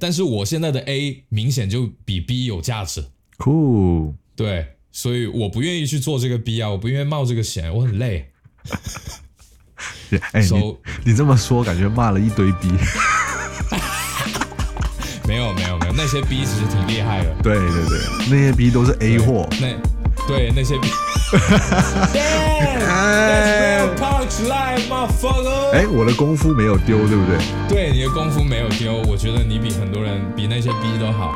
但是我现在的 A 明显就比 B 有价值，酷，对，所以我不愿意去做这个 B 啊，我不愿意冒这个险，我很累。哎，你 So- 你这么说，感觉骂了一堆 B。没有没有没有，那些 B 其实挺厉害的，对对对，那些 B 都是 A 货。那对那些 B。哎我的功夫没有丢，对不对？对你的功夫没有丢，我觉得你比很多人比那些逼都好。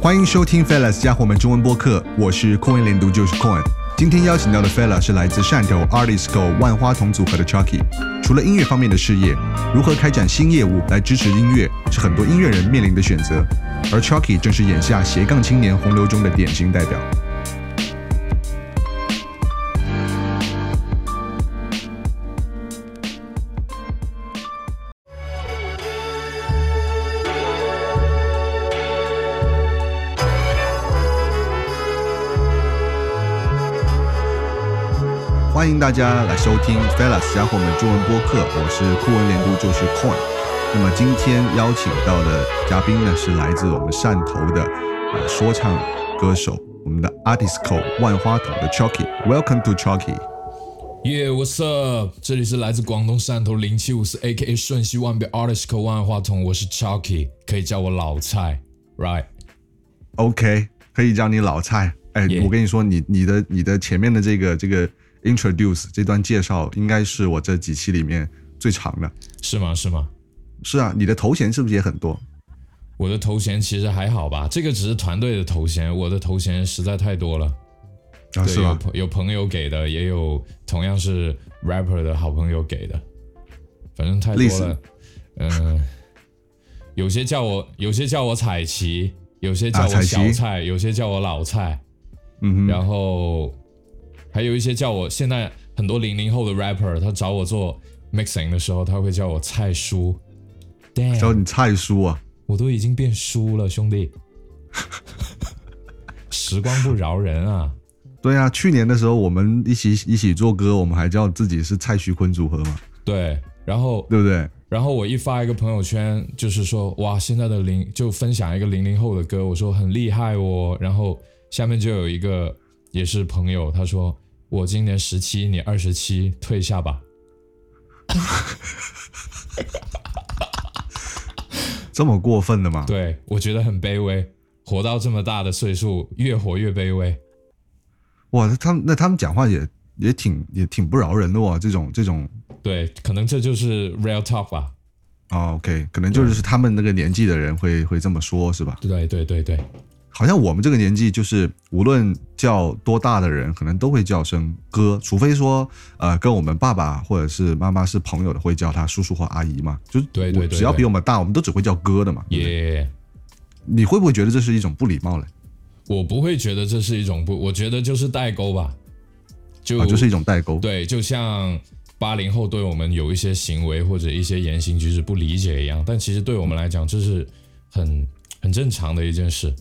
欢迎收听 Fellas 家伙们中文播客，我是 Coin 连读就是 Coin。今天邀请到的 Fella 是来自汕头 Artisco 万花筒组合的 Chucky。除了音乐方面的事业，如何开展新业务来支持音乐，是很多音乐人面临的选择。而 Chucky 正是眼下斜杠青年洪流中的典型代表。迎大家来收听 Fellas 家伙们中文播客，我是酷文连读就是 Coin。那么今天邀请到的嘉宾呢，是来自我们汕头的呃说唱歌手，我们的 Artisco 万花筒的 Chucky。Welcome to Chucky。Yeah，what's up？这里是来自广东汕头零七五四 A.K.A 瞬息万变 Artist 口万花筒，我是 Chucky，可以叫我老蔡，right？OK，可以叫你老蔡。哎 Yeah 我跟你说，你你的你的前面的这个这个 introduce 这段介绍，应该是我这几期里面最长的。是吗？是吗？是啊，你的头衔是不是也很多？我的头衔其实还好吧，这个只是团队的头衔，我的头衔实在太多了。啊，对，有是吧？朋有朋友给的，也有同样是 rapper 的好朋友给的，反正太多了。嗯、有些叫我，有些叫我彩旗，有些叫我小彩旗小蔡，有些叫我老菜，嗯哼，然后还有一些叫我现在很多零零后的 rapper，他找我做 mixing 的时候，他会叫我蔡叔。叫 Damn，你蔡叔啊。我都已经变叔了，兄弟。时光不饶人啊！对啊，去年的时候我们一起一起做歌，我们还叫自己是蔡徐坤组合嘛，对，然后对不对？然后我一发一个朋友圈，就是说哇，现在的零就分享一个零零后的歌，我说很厉害哦。然后下面就有一个也是朋友，他说我今年十七，你二十七，退下吧。这么过分的吗？对我觉得很卑微，活到这么大的岁数，越活越卑微。哇，那他们那他们讲话也也挺也挺不饶人的哦，这种这种对，可能这就是 real talk 吧。哦，OK，可能就是他们那个年纪的人会会这么说，是吧？对对对对，好像我们这个年纪，就是无论叫多大的人，可能都会叫声哥，除非说呃跟我们爸爸或者是妈妈是朋友的，会叫他叔叔或阿姨嘛。就是我只要对对只要比我们大，我们都只会叫哥的嘛。对不对也、你会不会觉得这是一种不礼貌嘞？我不会觉得这是一种不，我觉得就是代沟吧。就、啊，就是一种代沟。对，就像八零后对我们有一些行为或者一些言行举止不理解一样，但其实对我们来讲，这是很很正常的一件事。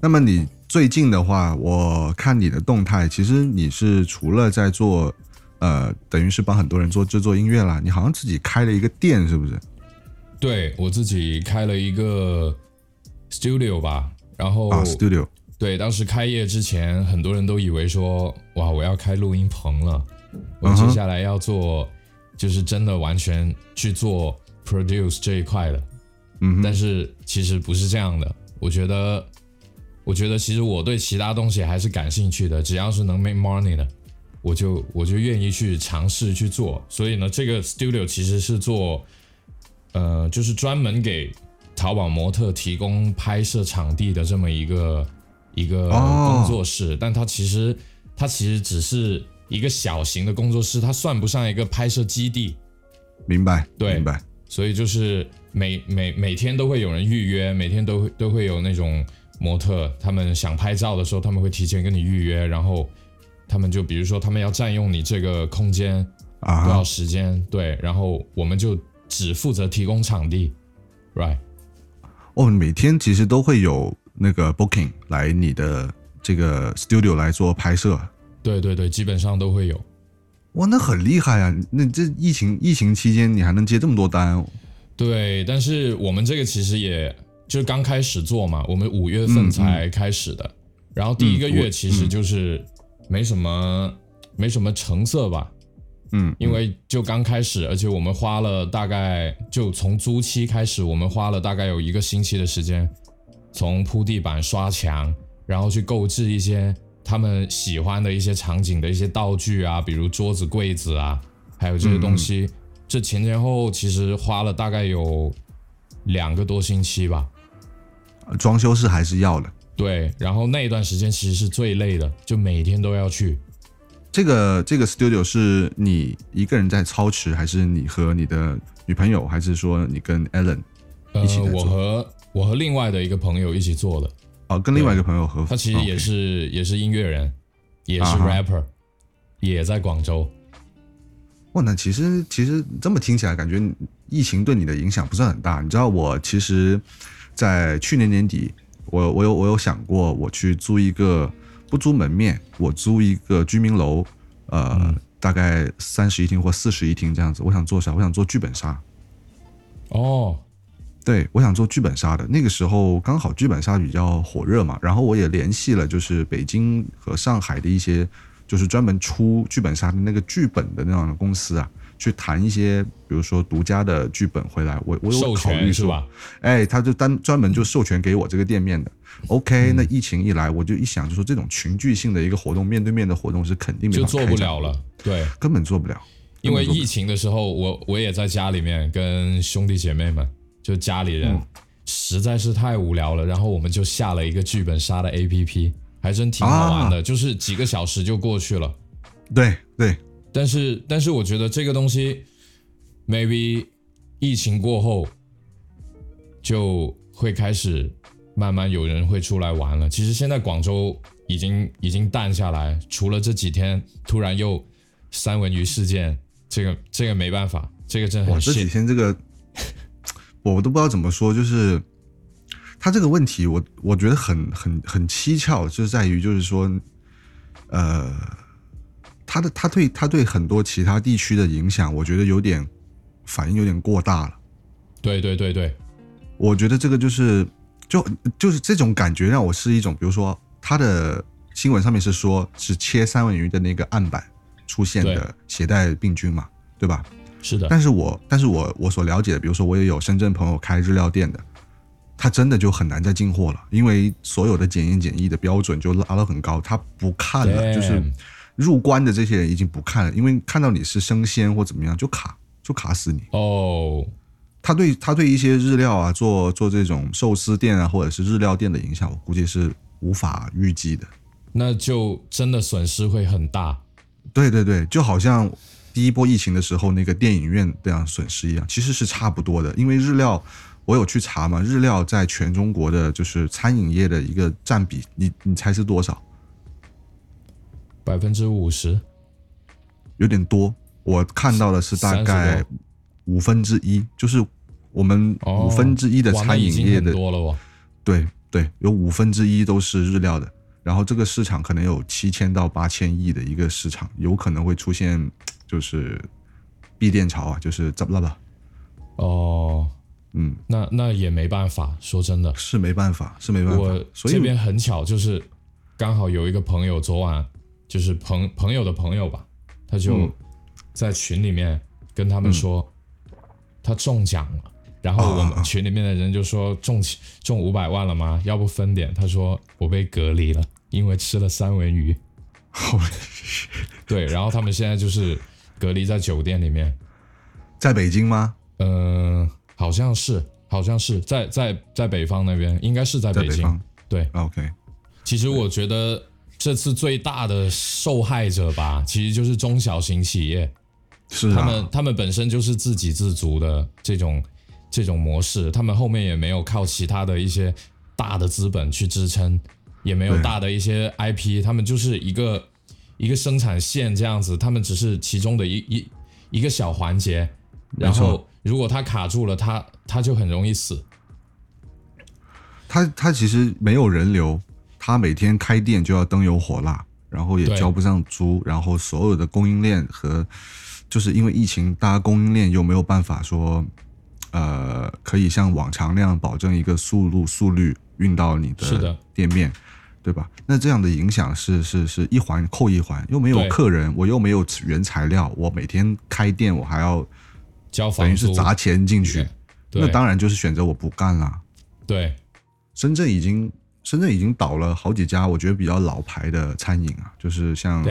那么你最近的话，我看你的动态，其实你是除了在做，呃，等于是帮很多人做制作音乐啦，你好像自己开了一个店，是不是？对我自己开了一个 studio 吧，然后、啊，studio，对，当时开业之前，很多人都以为说，哇，我要开录音棚了，我接下来要做，就是真的完全去做 produce 这一块的。嗯哼，但是其实不是这样的。我觉得，我觉得其实我对其他东西还是感兴趣的，只要是能 make money 的，我就我就愿意去尝试去做。所以呢，这个 studio 其实是做，呃，就是专门给淘宝模特提供拍摄场地的这么一个一个哦工作室，但它其实它其实只是一个小型的工作室，它算不上一个拍摄基地。明白，对明白。所以就是每每每天都会有人预约，每天都会都会有那种模特，他们想拍照的时候，他们会提前跟你预约，然后他们就比如说他们要占用你这个空间啊多少时间，对，然后我们就只负责提供场地，right？哦，每天其实都会有那个 booking 来你的这个 studio 来做拍摄。对对对，基本上都会有。哇，那很厉害啊！那这疫情疫情期间你还能接这么多单？对，但是我们这个其实也就是刚开始做嘛，我们五月份才开始的，然后第一个月其实就是没什么没什么成色吧，嗯，因为就刚开始，而且我们花了大概就从租期开始，我们花了大概有一个星期的时间，从铺地板、刷墙，然后去购置一些他们喜欢的一些场景的一些道具啊，比如桌子、柜子啊，还有这些东西。这前前后后其实花了大概有两个多星期吧。装修是还是要的，对，然后那一段时间其实是最累的，就每天都要去。这个这个 studio 是你一个人在操持，还是你和你的女朋友，还是说你跟 Allen 一起呃，我和我和另外的一个朋友一起做的，哦，跟另外一个朋友合，他其实也是、也是音乐人，也是 rapper，、也在广州。哇，那其实其实这么听起来，感觉疫情对你的影响不是很大。你知道，我其实，在去年年底，我我有我有想过，我去租一个不租门面，我租一个居民楼，呃，大概三室一厅或四室一厅这样子。我想做啥？我想做剧本杀。哦，对，我想做剧本杀的。那个时候刚好剧本杀比较火热嘛，然后我也联系了就是北京和上海的一些就是专门出剧本杀的那个剧本的那样的公司啊，去谈一些比如说独家的剧本回来。我我有授考虑是吧？哎，他就单专门就授权给我这个店面的。OK，、那疫情一来，我就一想就说这种群聚性的一个活动，面对面的活动是肯定没就做不了了，对。根本做不了。因为疫情的时候，我我也在家里面跟兄弟姐妹们，就家里人，嗯实在是太无聊了，然后我们就下了一个剧本杀的 APP，还真挺好玩的，就是几个小时就过去了。对对，但是但是我觉得这个东西，maybe 疫情过后就会开始慢慢有人会出来玩了。其实现在广州已经已经淡下来，除了这几天突然又三文鱼事件，这个这个没办法，这个真的哇，很这几。天这个我都不知道怎么说，就是他这个问题我，我觉得很很很蹊跷，就是在于就是说，呃，他的他对他对很多其他地区的影响，我觉得有点反应有点过大了。对对对对，我觉得这个就是就就是这种感觉让我是一种，比如说他的新闻上面是说是切三文鱼的那个案板出现的携带病菌嘛，对吧？是的，但是我但是我我所了解的，比如说我也有深圳朋友开日料店的，他真的就很难再进货了，因为所有的检验检疫的标准就拉到很高，他不看了，就是入关的这些人已经不看了，因为看到你是生鲜或怎么样就卡就卡死你。哦，他对他对一些日料啊，做做这种寿司店啊，或者是日料店的影响，我估计是无法预计的。那就真的损失会很大。对对对，就好像第一波疫情的时候那个电影院这样损失一样，其实是差不多的。因为日料，我有去查嘛，日料在全中国的就是餐饮业的一个占比，你你猜是多少？百分之五十，有点多，我看到的是大概30五分之一，就是我们哦，五分之一的餐饮业的多了哦。对对，有五分之一都是日料的，然后这个市场可能有七千到八千亿的一个市场，有可能会出现就是闭店潮啊，就是怎么了吧？哦，嗯，那那也没办法，说真的，是没办法，是没办法。我，所以这边很巧，就是刚好有一个朋友昨晚就是朋朋友的朋友吧，他就嗯在群里面跟他们说、他中奖了，然后我啊们群里面的人就说中中五百万了吗？要不分点？他说我被隔离了，因为吃了三文鱼。对，然后他们现在就是隔离在酒店里面，在北京吗？嗯、好像是，好像是在在在北方那边，应该是在北京。北对，，OK，其实我觉得这次最大的受害者吧，其实就是中小型企业，是啊。他们，他们本身就是自给自足的这种这种模式，他们后面也没有靠其他的一些大的资本去支撑，也没有大的一些 IP，他们就是一个一个生产线这样子，他们只是其中的一一一个小环节，然后如果它卡住了，它它就很容易死。他他其实没有人流，他每天开店就要灯油火蜡，然后也交不上租，然后所有的供应链和就是因为疫情，大家供应链又没有办法说，呃，可以像往常那样保证一个速度速率运到你的店面，对吧？那这样的影响是是是一环扣一环，又没有客人，我又没有原材料，我每天开店我还要等交房租，于是砸钱进去，那当然就是选择我不干啦。对。深圳已经深圳已经倒了好几家，我觉得比较老牌的餐饮啊，就是像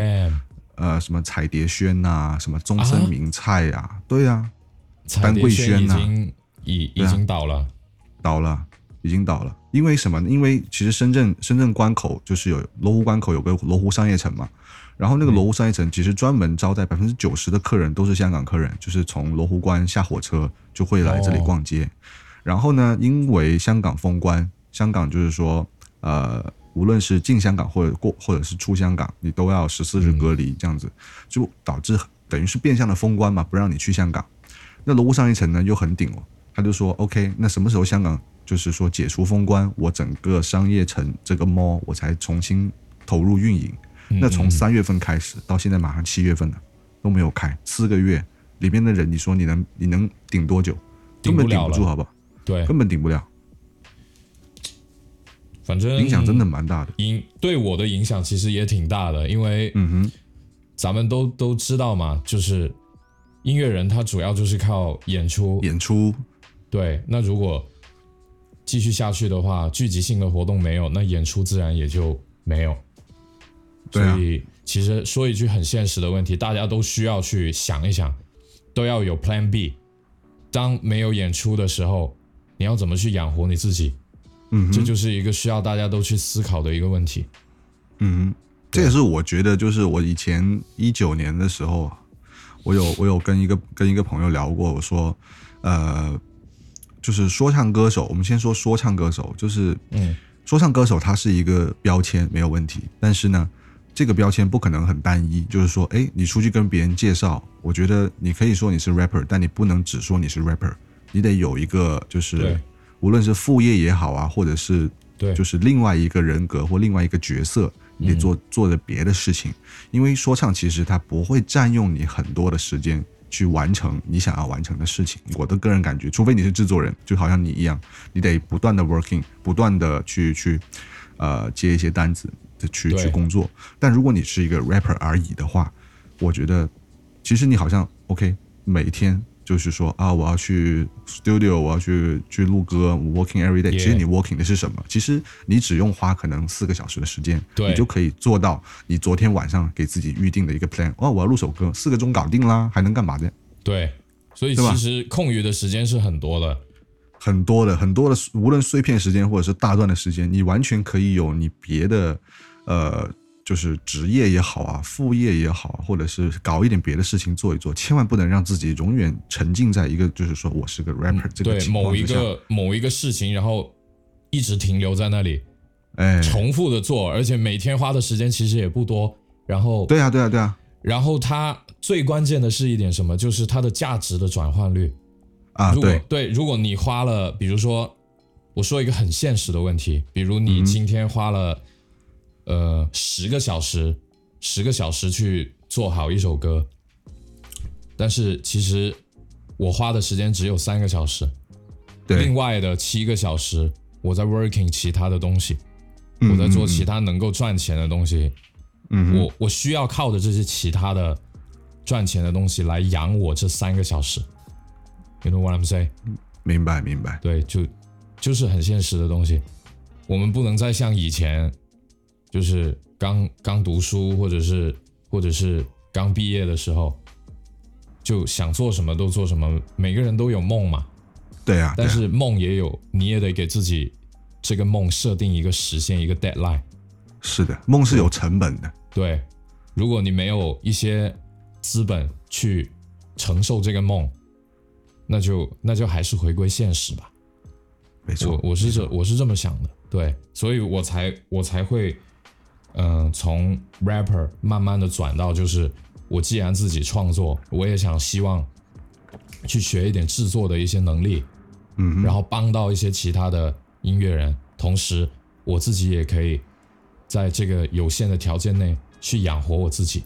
呃什么彩蝶轩呐、什么中啊森名菜呀、对呀、彩丹桂轩呐经已已经倒了，倒了，已经倒了。因为什么？因为其实深圳深圳关口就是有罗湖关口有个罗湖商业城嘛，然后那个罗湖商业城其实专门招待百分之九十的客人都是香港客人，就是从罗湖关下火车就会来这里逛街。然后呢，因为香港封关，香港就是说，呃，无论是进香港或者过或者是出香港，你都要十四日隔离，这样子就导致等于是变相的封关嘛，不让你去香港。那罗湖商业城呢又很顶哦，他就说 OK，那什么时候香港就是说解除封关，我整个商业城这个 mall 我才重新投入运营。嗯那从三月份开始到现在马上七月份了，都没有开，四个月里面的人，你说你能你能顶多久？根本顶不住，好不好？对，根本顶不了，反正影响真的蛮大的。影对我的影响其实也挺大的，因为嗯哼，咱们都都知道嘛，就是音乐人他主要就是靠演出，演出对，那如果继续下去的话，聚集性的活动没有，那演出自然也就没有。所以其实说一句很现实的问题，大家都需要去想一想，都要有 Plan B。当没有演出的时候，你要怎么去养活你自己？嗯哼，这就是一个需要大家都去思考的一个问题。嗯哼，这也是我觉得，就是我以前一九年的时候啊，我有我有跟一个跟一个朋友聊过，我说，呃，就是说唱歌手，我们先说说唱歌手，就是嗯，说唱歌手他是一个标签没有问题，但是呢，这个标签不可能很单一，就是说，哎，你出去跟别人介绍，我觉得你可以说你是 rapper，但你不能只说你是 rapper，你得有一个就是对无论是副业也好啊，或者是对，就是另外一个人格或另外一个角色，你得做做的别的事情，因为说唱其实它不会占用你很多的时间去完成你想要完成的事情。我的个人感觉，除非你是制作人，就好像你一样，你得不断的 working，不断的去去呃接一些单子的去去工作。但如果你是一个 rapper 而已的话，我觉得其实你好像 OK，每天就是说啊，我要去 studio，我要去去录歌，working every day。其实你 working 的是什么？其实你只用花可能四个小时的时间，你就可以做到你昨天晚上给自己预定的一个 plan。哦，我要录首歌，四个钟搞定啦，还能干嘛的？对，所以其实空余的时间是很多的。很多的很多的，无论碎片时间或者是大段的时间，你完全可以有你别的，呃，就是职业也好啊，副业也好，或者是搞一点别的事情做一做，千万不能让自己永远沉浸在一个就是说我是个 rapper 这个对某一。个某一个事情，然后一直停留在那里，哎，重复的做，而且每天花的时间其实也不多。然后，对啊，对啊，对啊，然后它最关键的是一点什么？就是它的价值的转换率。啊，如果对，如果你花了，比如说，我说一个很现实的问题，比如嗯你今天花了、呃十个小时，十个小时去做好一首歌，但是其实我花的时间只有三个小时，对另，外的七个小时我在 working 其他的东西，嗯我在做其他能够赚钱的东西，嗯我我需要靠的这些其他的赚钱的东西来养我这三个小时。You know what I'm saying？明白明白，对，就就是很现实的东西。我们不能再像以前，就是刚刚读书，或者是或者是刚毕业的时候，就想做什么都做什么。每个人都有梦嘛，对啊，对啊但是梦也有，你也得给自己这个梦设定一个实现，一个 deadline。是的，梦是有成本的，对，如果你没有一些资本去承受这个梦，那就那就还是回归现实吧。没错我，我是这我是这么想的，对，所以我才我才会，嗯、从 rapper 慢慢的转到就是我既然自己创作，我也想希望去学一点制作的一些能力，嗯，然后帮到一些其他的音乐人，同时我自己也可以在这个有限的条件内去养活我自己。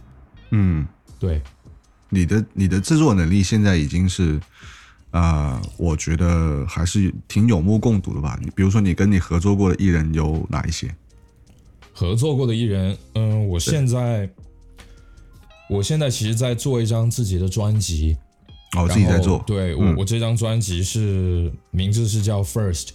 嗯，对，你的你的制作能力现在已经是，呃，我觉得还是挺有目共睹的吧。你比如说，你跟你合作过的艺人有哪一些？合作过的艺人，嗯，我现在，我现在其实在做一张自己的专辑，哦，自己在做。对我，嗯。我这张专辑是名字是叫 First，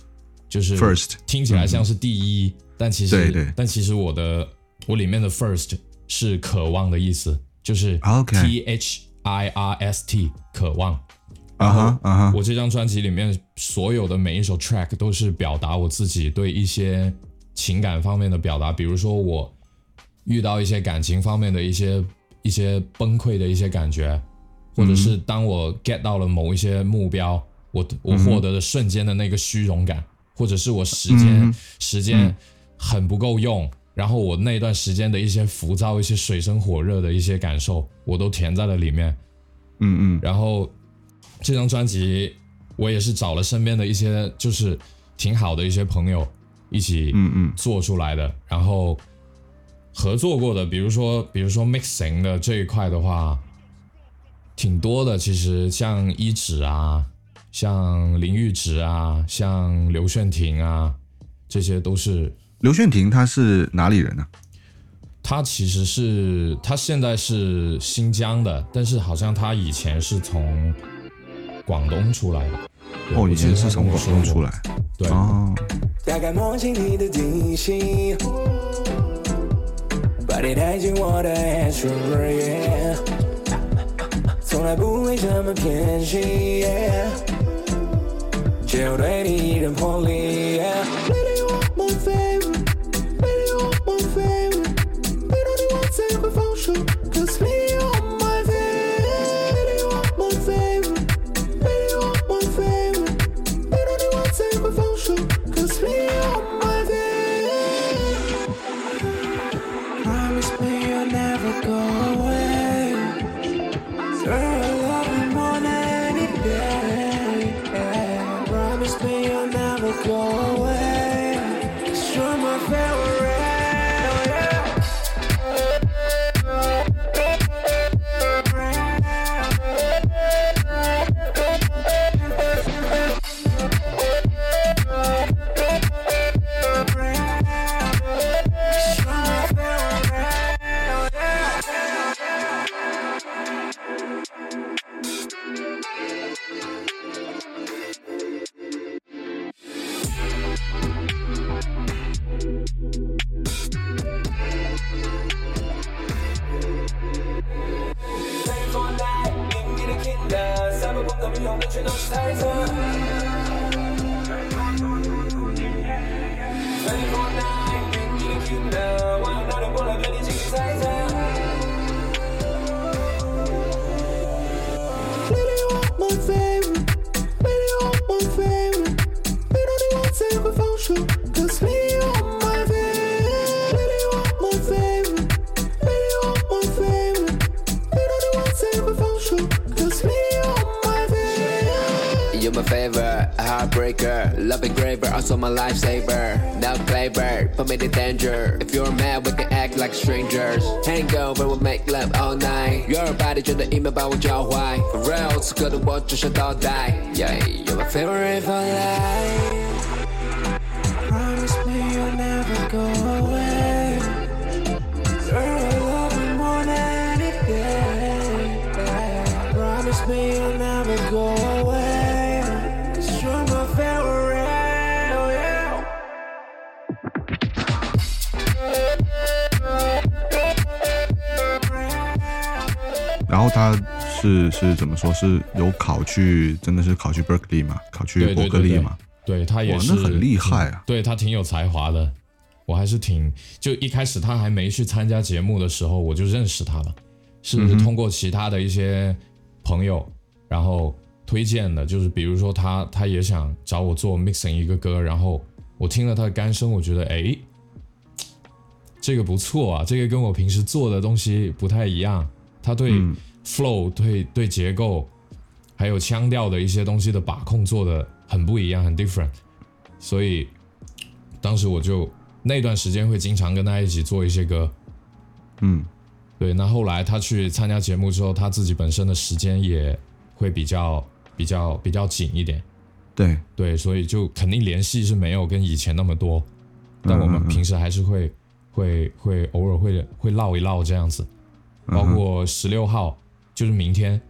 就是 First 听起来像是第一，但其实对对。但其实我的我里面的 First 是渴望的意思，就是 OK T H I R S T 渴望。啊哈啊哈，我这张专辑里面所有的每一首 track 都是表达我自己对一些情感方面的表达，比如说我遇到一些感情方面的一些一些崩溃的一些感觉，或者是当我 get 到了某一些目标，我我获得的瞬间的那个虚荣感，或者是我时间、嗯时间很不够用。然后我那段时间的一些浮躁、一些水深火热的一些感受，我都填在了里面。嗯嗯然后这张专辑我也是找了身边的一些就是挺好的一些朋友一起嗯嗯做出来的，然后合作过的，比如说比如说 mixing 的这一块的话，挺多的。其实像一指啊，像林玉植啊，像刘炫廷啊，这些都是刘炫廷他是哪里人呢、他其实是他现在是新疆的，但是好像他以前是从广东出来的。对哦，以前是从广东出来。对，啊，大概摸清你的底细，把你带进我的从来不会这么偏心只有对你一人破例。heartbreaker, love engraver, also my lifesaver. Now clever, put me in danger. If you're mad, we can act like strangers. Hangover, we'll make love all night. Your body 真的一秒把我教坏，For real，此刻的我只想倒带。Yeah, you're my favorite for life. 后他是是怎么说？是有考去，真的是考去 Berkeley 嘛？考去伯克利嘛？对他也哇是那很厉害啊嗯对他挺有才华的，我还是挺就一开始他还没去参加节目的时候，我就认识他了，是是通过其他的一些朋友，然后推荐的，就是比如说他他也想找我做 mixing 一个歌，然后我听了他的干声，我觉得哎，这个不错啊，这个跟我平时做的东西不太一样，他对嗯 flow 对对结构还有腔调的一些东西的把控做的很不一样，很 different，所以当时我就那段时间会经常跟他一起做一些歌，嗯，对，那后来他去参加节目之后，他自己本身的时间也会比较比较比较紧一点，对，对，所以就肯定联系是没有跟以前那么多，但我们平时还是会会会偶尔会会唠一唠这样子，包括十六号就是明天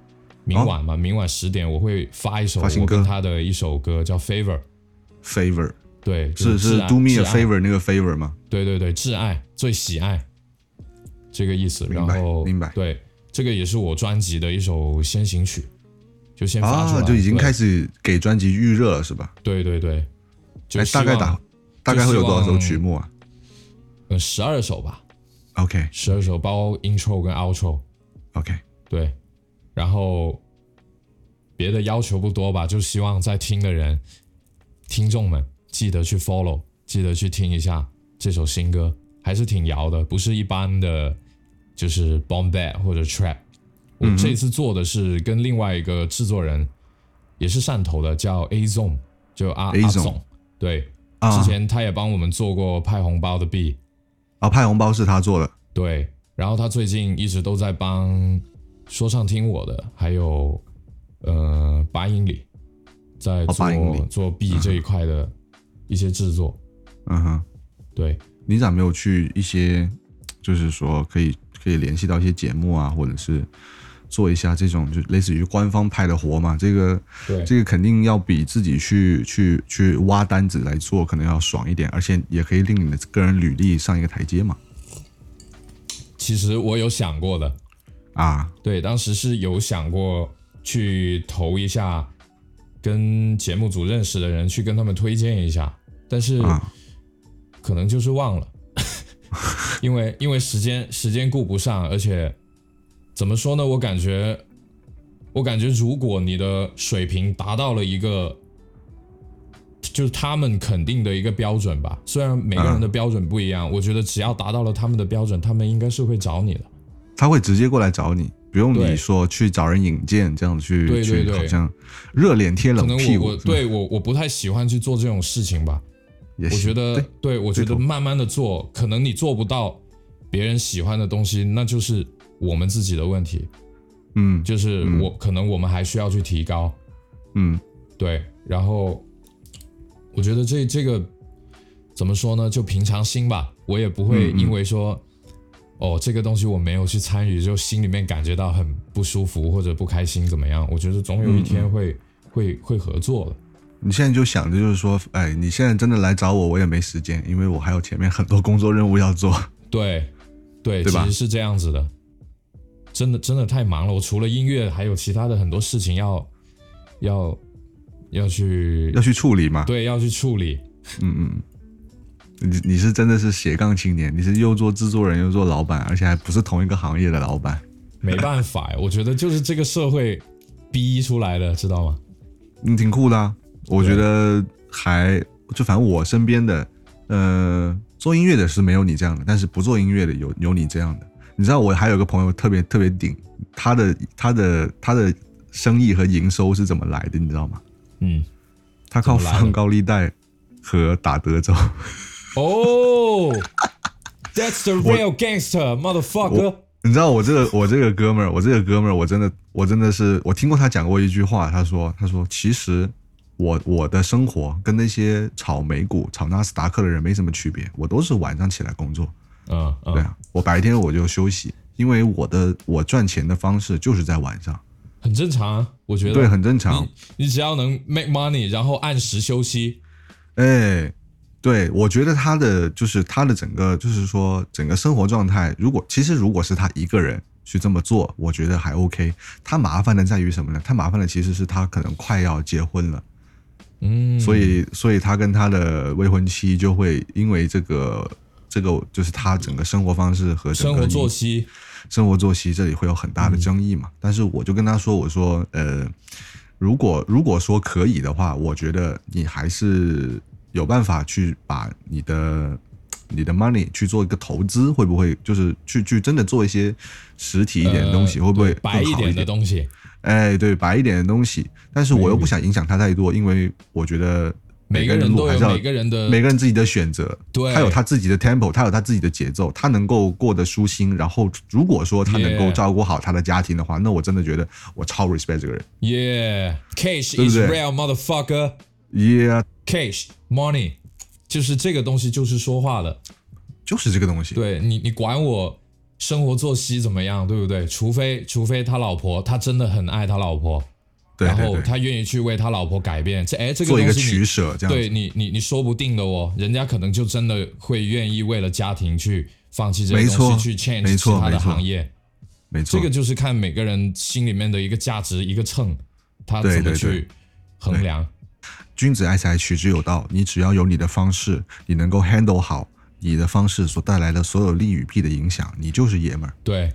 明晚嘛，明晚十点我会发一首我跟他的一首歌叫 Favor，favor 对，就是是 do me a favor 那个 favor 吗？对对对，挚爱最喜爱这个意思。然明白后明白。对，这个也是我专辑的一首先行曲，就先发出来，啊，就已经开始给专辑预热了是吧？对对对，就大概打大概会有多少首曲目啊？呃十二首吧，？OK。十二首包 intro 跟 outro，OK，对，然后别的要求不多吧，就希望在听的人听众们记得去 follow，记得去听一下这首新歌，还是挺摇的，不是一般的，就是 bomb bad 或者 trap。我这次做的是跟另外一个制作人，也是汕头的，叫 A Zone，就阿 A 阿 Zone 总，对，啊。之前他也帮我们做过派红包的 B，啊，派红包是他做的。对，然后他最近一直都在帮说唱听我的，还有呃八英里，在哦做、八英里做 B 这一块的一些制作。嗯哼，对，你咋没有去一些，就是说可以可以联系到一些节目啊，或者是做一下这种就类似于官方派的活嘛？这个对这个肯定要比自己去去去挖单子来做可能要爽一点，而且也可以令你的个人履历上一个台阶嘛。其实我有想过的，啊，对，当时是有想过去投一下，跟节目组认识的人去跟他们推荐一下，但是啊可能就是忘了，因为因为时间时间顾不上，而且怎么说呢？我感觉，我感觉如果你的水平达到了一个，就是他们肯定的一个标准吧，虽然每个人的标准不一样，我觉得只要达到了他们的标准，他们应该是会找你的。他会直接过来找你，不用你说去找人引荐这样去对对对去好像热脸贴冷屁股，我我对我我不太喜欢去做这种事情吧。我觉得对对，我觉得慢慢的做，可能你做不到别人喜欢的东西，那就是我们自己的问题。嗯就是我、可能我们还需要去提高，嗯对。然后我觉得这这个怎么说呢？就平常心吧，我也不会因为说、哦这个东西我没有去参与，就心里面感觉到很不舒服或者不开心怎么样？我觉得总有一嗯天会、会会合作的。你现在就想着就是说，哎，你现在真的来找我，我也没时间，因为我还有前面很多工作任务要做。对，对，对吧其实是这样子的，真的真的太忙了。我除了音乐，还有其他的很多事情要要要去要去处理嘛。对要去处理。你你是真的是斜杠青年，你是又做制作人又做老板，而且还不是同一个行业的老板。没办法呀，我觉得就是这个社会逼出来的，知道吗？你，挺酷的、啊。我觉得还就反正我身边的，呃，做音乐的是没有你这样的，但是不做音乐的有有你这样的。你知道我还有个朋友特别特别顶，他的他的他的生意和营收是怎么来的，你知道吗？嗯，他靠放高利贷和打德州。哦、t h a t s the real gangster motherfucker。你知道我这个我这个哥们儿，我这个哥们儿，我真的我真的是我听过他讲过一句话，他说他说其实我我的生活跟那些炒美股、炒纳斯达克的人没什么区别，我都是晚上起来工作，嗯嗯，对啊，我白天我就休息，因为我的我赚钱的方式就是在晚上，很正常啊，我觉得。对，很正常。你，你只要能 make money，然后按时休息，哎。对，我觉得他的就是他的整个就是说整个生活状态，如果其实如果是他一个人去这么做，我觉得还 OK。他麻烦的在于什么呢？他麻烦的其实是他可能快要结婚了，嗯，所以所以他跟他的未婚妻就会因为这个这个就是他整个生活方式和整个生活作息，生活作息这里会有很大的争议嘛。但是我就跟他说，我说呃，如果如果说可以的话，我觉得你还是有办法去把你的你的 money 去做一个投资，会不会就是去去真的做一些实体一点的东西，呃会不会对白一点的？东西？哎，对，白一点的东西，但是我又不想影响他太多，因为我觉得每个人都还是要每个人的每个人自己的选择，对他有他自己的 tempo，他有他自己的节奏，他能够过得舒心。然后如果说他能够照顾好他的家庭的话，那我真的觉得我超 respect 这个人。Yeah，cash is 对 real motherfucker。Yeah，cash money 就是这个东西，就是说话的。就是这个东西。对你，你管我生活作息怎么样，对不对？除非除非他老婆，他真的很爱他老婆，然后他愿意去为他老婆改变。这哎，这个做一个东西取舍，这样。对你，你你说不定的哦，人家可能就真的会愿意为了家庭去放弃这些东西，去 change 没其他的行业。没错，这个就是看每个人心里面的一个价值，一个秤，他怎么对对对去衡量。君子爱财，取之有道。你只要有你的方式，你能够 handle 好你的方式所带来的所有利与弊的影响，你就是爷们儿，对，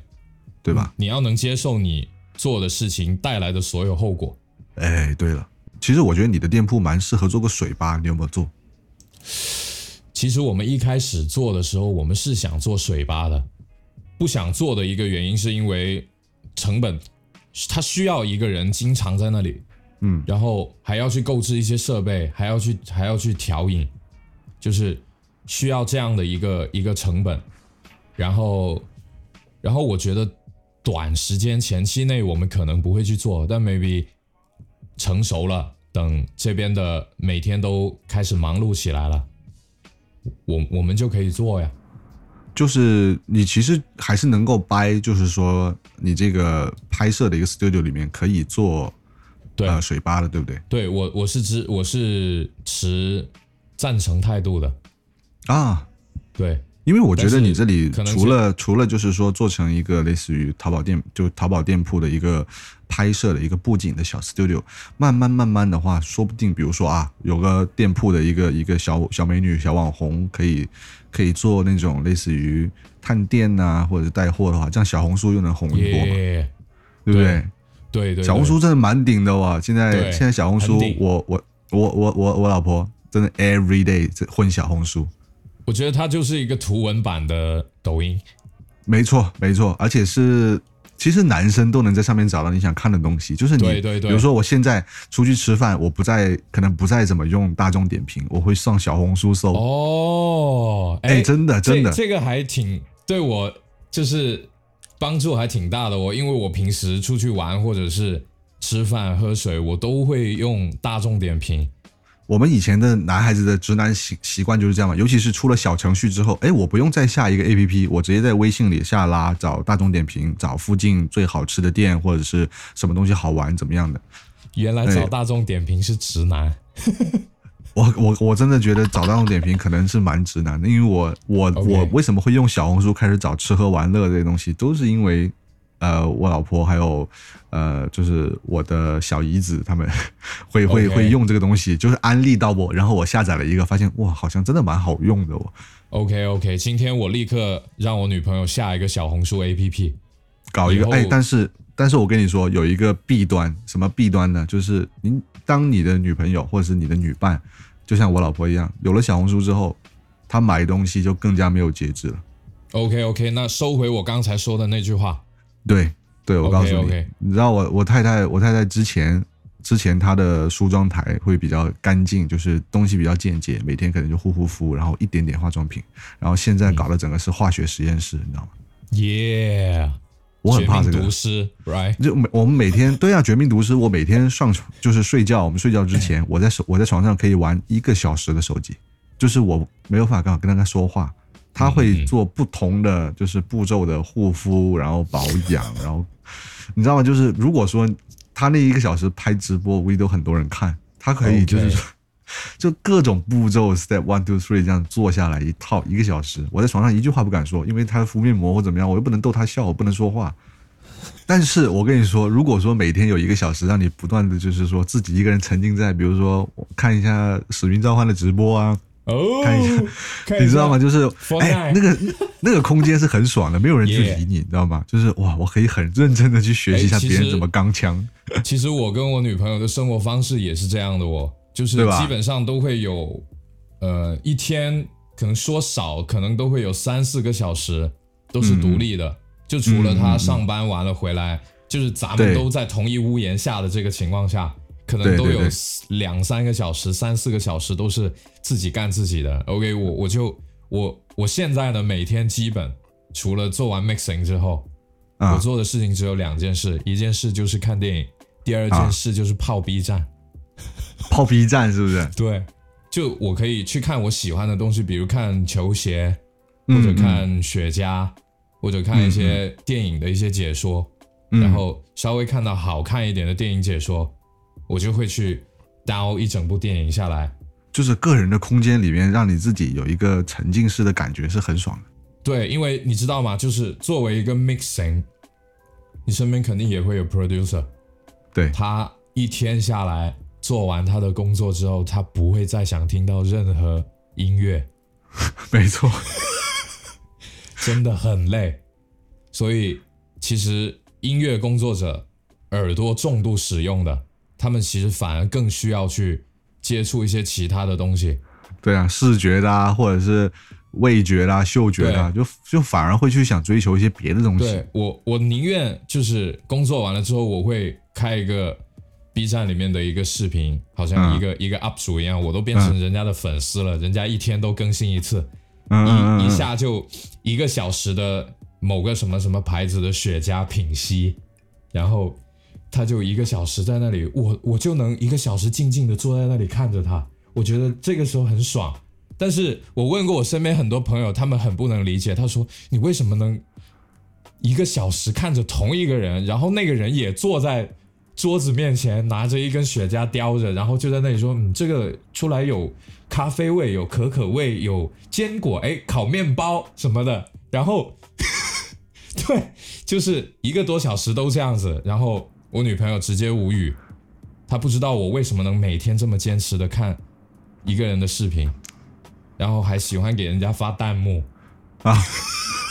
对吧？你要能接受你做的事情带来的所有后果。哎，对了，其实我觉得你的店铺蛮适合做个水吧，你有没有做？其实我们一开始做的时候，我们是想做水吧的，不想做的一个原因是因为成本，它需要一个人经常在那里，嗯，然后还要去购置一些设备，还要去还要去调饮，就是需要这样的一个一个成本，然后然后我觉得短时间前期内我们可能不会去做，但 maybe 成熟了，等这边的每天都开始忙碌起来了。我我们就可以做呀。就是你其实还是能够掰，就是说你这个拍摄的一个 studio 里面可以做对、呃水吧的，对不对？对，我我是支我是持赞成态度的。啊，对因为我觉得你这里除了除了就是说做成一个类似于淘宝店，就淘宝店铺的一个拍摄的一个布景的小 studio，慢慢慢慢的话，说不定比如说啊，有个店铺的一个一个小小美女、小网红，可以可以做那种类似于探店呐、或者是带货的话，这样小红书又能红一波对不对？对对对，小红书真的蛮顶的哇！现在现在小红书，我我我我我我老婆真的 every day 在混小红书。我觉得它就是一个图文版的抖音。没错，没错，而且是其实男生都能在上面找到你想看的东西，就是你，对对对比如说我现在出去吃饭，我不再可能不再怎么用大众点评，我会上小红书搜。哦，哎真的真的这个还挺对我就是帮助还挺大的哦，因为我平时出去玩或者是吃饭喝水，我都会用大众点评。我们以前的男孩子的直男习习惯就是这样嘛，尤其是出了小程序之后，哎，我不用再下一个 A P P，我直接在微信里下拉，找大众点评，找附近最好吃的店或者是什么东西好玩怎么样的。原来哎找大众点评是直男。我我我真的觉得找大众点评可能是蛮直男的，因为我我我为什么会用小红书开始找吃喝玩乐这些东西，都是因为呃我老婆还有呃就是我的小姨子他们 会会会用这个东西，就是安利到我，然后我下载了一个，发现哇好像真的蛮好用的哦，OK OK，今天我立刻让我女朋友下一个小红书 APP。搞一个哎，但是但是我跟你说有一个弊端，什么弊端呢？就是您当你的女朋友或者是你的女伴，就像我老婆一样，有了小红书之后，她买东西就更加没有节制了。OK OK，那收回我刚才说的那句话。对对，我告诉你你知道我我太太我太太之前之前她的梳妆台会比较干净，就是东西比较简洁，每天可能就护护肤，然后一点点化妆品，然后现在搞的整个是化学实验室，你知道吗？Yeah，我很怕这个毒。师，right？就每我们每天对啊，绝命毒师，我每天上床就是睡觉，我们睡觉之前，我在手我在床上可以玩一个小时的手机，就是我没有办法跟跟他说话，他会做不同的就是步骤的护肤，然后保养，然后你知道吗？就是如果说他那一个小时拍直播，估计都很多人看，他可以就是说就各种步骤 step one two three 这样做下来一套一个小时，我在床上一句话不敢说，因为他敷面膜或怎么样，我又不能逗他笑，我不能说话。但是我跟你说，如果说每天有一个小时，让你不断的就是说自己一个人沉浸在，比如说看一下《使命召唤》的直播啊，哦，看一下你知道吗？就是哎，那个那个空间是很爽的，没有人去理你，你知道吗？就是哇，我可以很认真的去学习一下别人怎么钢枪。其实我跟我女朋友的生活方式也是这样的哦，就是基本上都会有，呃，一天可能说少，可能都会有三四个小时都是独立的，就除了他上班完了回来，就是咱们都在同一屋檐下的这个情况下，可能都有两三个小时、三四个小时都是自己干自己的。OK，我我就我我现在呢，每天基本除了做完 mixing 之后，啊。我做的事情只有两件事，一件事就是看电影，第二啊。件事就是泡 B 站。泡 B 站是不是？对，就我可以去看我喜欢的东西，比如看球鞋，嗯或者看雪茄，或者看一些电影的一些解说，嗯然后稍微看到好看一点的电影解说，我就会去刀一整部电影下来。就是个人的空间里面，让你自己有一个沉浸式的感觉，是很爽的。对，因为你知道吗？就是作为一个 mixing，你身边肯定也会有 producer，对，他一天下来做完他的工作之后，他不会再想听到任何音乐，没错，真的很累。所以其实音乐工作者耳朵重度使用的，他们其实反而更需要去接触一些其他的东西。对啊，视觉的啊，或者是味觉的啊、嗅觉的啊，就就反而会去想追求一些别的东西。对我，我宁愿就是工作完了之后，我会开一个 B 站里面的一个视频，好像嗯。一个、一个 UP 主一样，我都变成人家的粉丝了，人家一天都更新一次，嗯一一嗯下就一个小时的某个什么什么牌子的雪茄品析，然后他就一个小时在那里，我我就能一个小时静静的坐在那里看着他，我觉得这个时候很爽。但是我问过我身边很多朋友，他们很不能理解，他说你为什么能一个小时看着同一个人，然后那个人也坐在桌子面前，拿着一根雪茄叼着，然后就在那里说：“嗯，这个出来有咖啡味，有可可味，有坚果，哎，烤面包什么的。”然后，对，就是一个多小时都这样子。然后我女朋友直接无语，她不知道我为什么能每天这么坚持的看一个人的视频，然后还喜欢给人家发弹幕啊。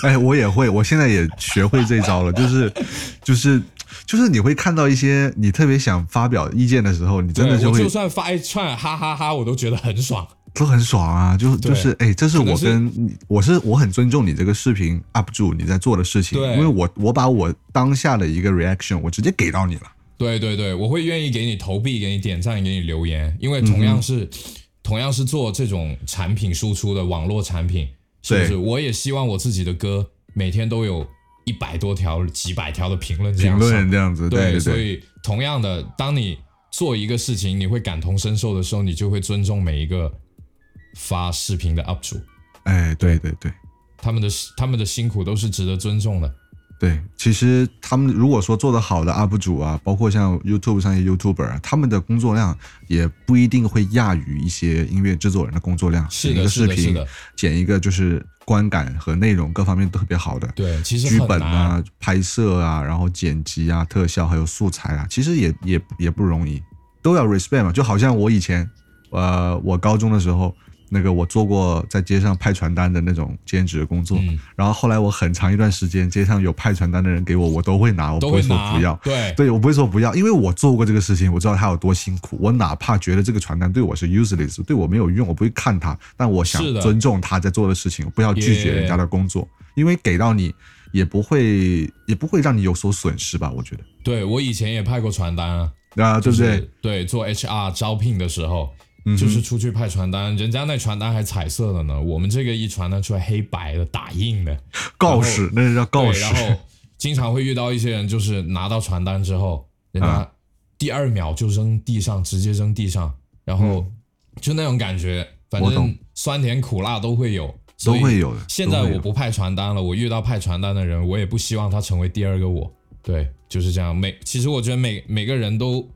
哎，我也会，我现在也学会这招了，就是 就是就是你会看到一些你特别想发表意见的时候，你真的就会就算发一串哈哈哈我都觉得很爽。都很爽啊，就就是哎，这是我跟，我是我很尊重你这个视频 UP 主你在做的事情，对因为我我把我当下的一个 reaction 我直接给到你了，对对对，我会愿意给你投币、给你点赞、给你留言，因为同样是、同样是做这种产品输出的网络产品，是不是？我也希望我自己的歌每天都有一百多条、几百条的评论这评样评论这样子，对所对，以同样的，当你做一个事情，你会感同身受的时候，你就会尊重每一个发视频的 UP 主，哎，对对对。他们的他们的辛苦都是值得尊重的。对，其实他们如果说做得好的 UP 主啊，包括像 YouTube 上一些 YouTuber 啊，他们的工作量也不一定会亚于一些音乐制作人的工作量。是的剪一个视频是的是的，剪一个就是观感和内容各方面都特别好的。对，其实剧。本啊、拍摄啊，然后剪辑啊、特效还有素材啊，其实也也也不容易，都要 respect 嘛。就好像我以前，呃，我高中的时候，那个我做过在街上派传单的那种兼职工作，嗯然后后来我很长一段时间，街上有派传单的人给我，我都会拿，我不会说不要。对对，我不会说不要，因为我做过这个事情，我知道他有多辛苦。我哪怕觉得这个传单对我是 useless，对我没有用，我不会看它，但我想尊重他在做的事情，不要拒绝人家的工作，因为给到你也不会也不会让你有所损失吧？我觉得对我以前也派过传单啊，啊，对不对？就是？对，做 HR 招聘的时候，嗯就是出去派传单，人家那传单还彩色的呢，我们这个一传单出来黑白的打印的，告示那是叫告，示。然，后经常会遇到一些人，就是拿到传单之后，人家啊。第二秒就扔地上，直接扔地上，然后就那种感觉，反正酸甜苦辣都会有，都会有的现在我不派传单了，我遇到派传单的人，我也不希望他成为第二个我。对，就是这样。每其实我觉得每每个人都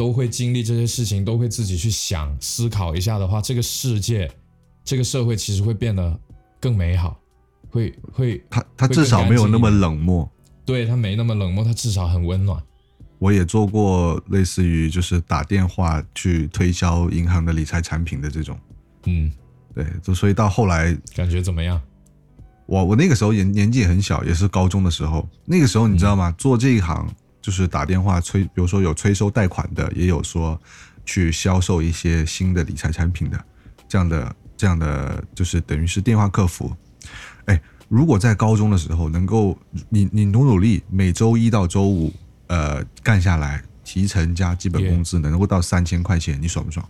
都会经历这些事情，都会自己去想思考一下的话，这个世界、这个社会其实会变得更美好，会会他他至少没有那么冷漠。对他没那么冷漠，他至少很温暖。我也做过类似于就是打电话去推销银行的理财产品的这种，嗯，对，就所以到后来感觉怎么样？我我那个时候年年纪也很小，也是高中的时候。那个时候你知道吗？做这一行就是打电话催，比如说有催收贷款的，也有说去销售一些新的理财产品的，这样的这样的就是等于是电话客服。哎，如果在高中的时候能够你你努努力，每周一到周五呃干下来，提成加基本工资能够到三千块钱，你爽不爽？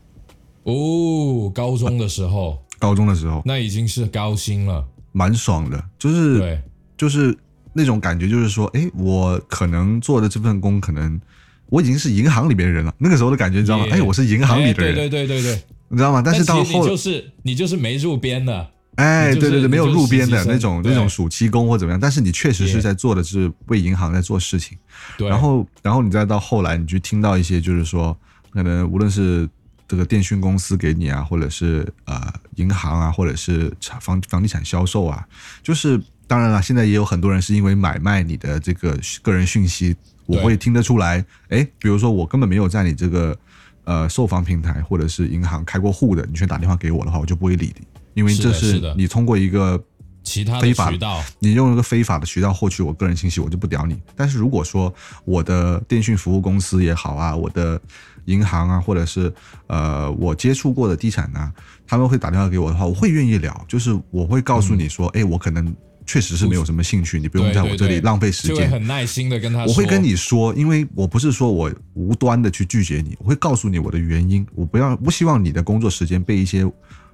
哦，高中的时候，高中的时候那已经是高薪了。蛮爽的，就是对，就是那种感觉，就是说，哎，我可能做的这份工，可能我已经是银行里面的人了。那个时候的感觉，你知道吗？也哎，我是银行里的人，哎对对对对对。你知道吗？但是到后你就是你就是没入编的，哎，就是对对对，没有你就是路边的那种那种暑期工或怎么样，但是你确实是在做的是为银行在做事情。对，然后，然后你再到后来，你去听到一些就是说，可能无论是这个电讯公司给你啊，或者是呃银行啊，或者是产房房地产销售啊，就是当然了，现在也有很多人是因为买卖你的这个个人讯息，我会听得出来，哎，比如说我根本没有在你这个呃售房平台或者是银行开过户的，你却打电话给我的话，我就不会理你，因为这是你通过一个其他非法渠道，你用一个非法的渠道获取我个人信息，我就不屌你。但是如果说我的电讯服务公司也好啊，我的银行啊，或者是呃我接触过的地产啊，他们会打电话给我的话，我会愿意聊，就是我会告诉你说，哎、我可能确实是没有什么兴趣，你不用在我这里浪费时间。很耐心的跟他说，我会跟你说，因为我不是说我无端的去拒绝你，我会告诉你我的原因，我不要不希望你的工作时间被一些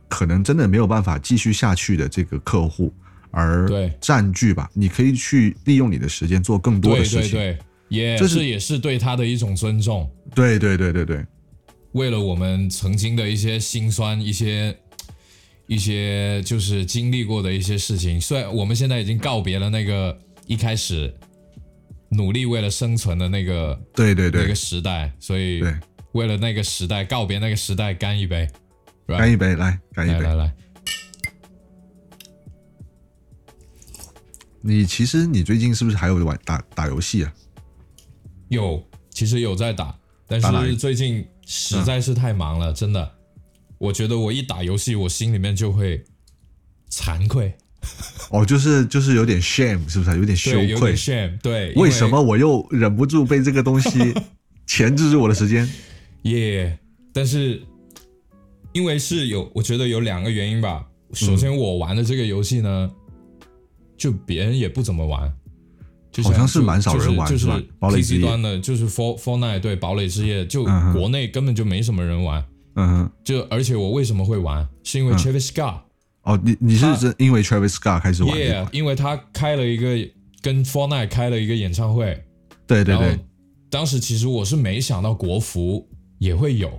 可能真的没有办法继续下去的这个客户而占据吧。你可以去利用你的时间做更多的事情。对对，也这是也是对他的一种尊重。对对对对对为了我们曾经的一些辛酸，一些一些就是经历过的一些事情，虽然我们现在已经告别了那个一开始努力为了生存的那个对对对。那个时代，所以对，为了那个时代告别那个时代，干一杯，干一杯，来干一杯。来来来，你其实你最近是不是还有玩打打游戏啊？有其实有在打，但是最近实在是太忙了，真的，我觉得我一打游戏，我心里面就会惭愧，哦，就是就是有点 shame，是不是？有点羞愧点。shame，对，因为什么我又忍不住被这个东西 钳制住我的时间？耶但是因为是有，我觉得有两个原因吧。首先，我玩的这个游戏呢，就别人也不怎么玩，就好像是蛮少人玩就是是吧堡垒之 PC 夜端的，就是 For Fortnite 对堡垒之夜，就国内根本就没什么人玩。嗯哼，就而且我为什么会玩，是因为 Travis Scott，哦，你你是真因为 Travis Scott 开始玩这耶款？因为他开了一个跟 Fortnite 开了一个演唱会，对对对，当时其实我是没想到国服也会有，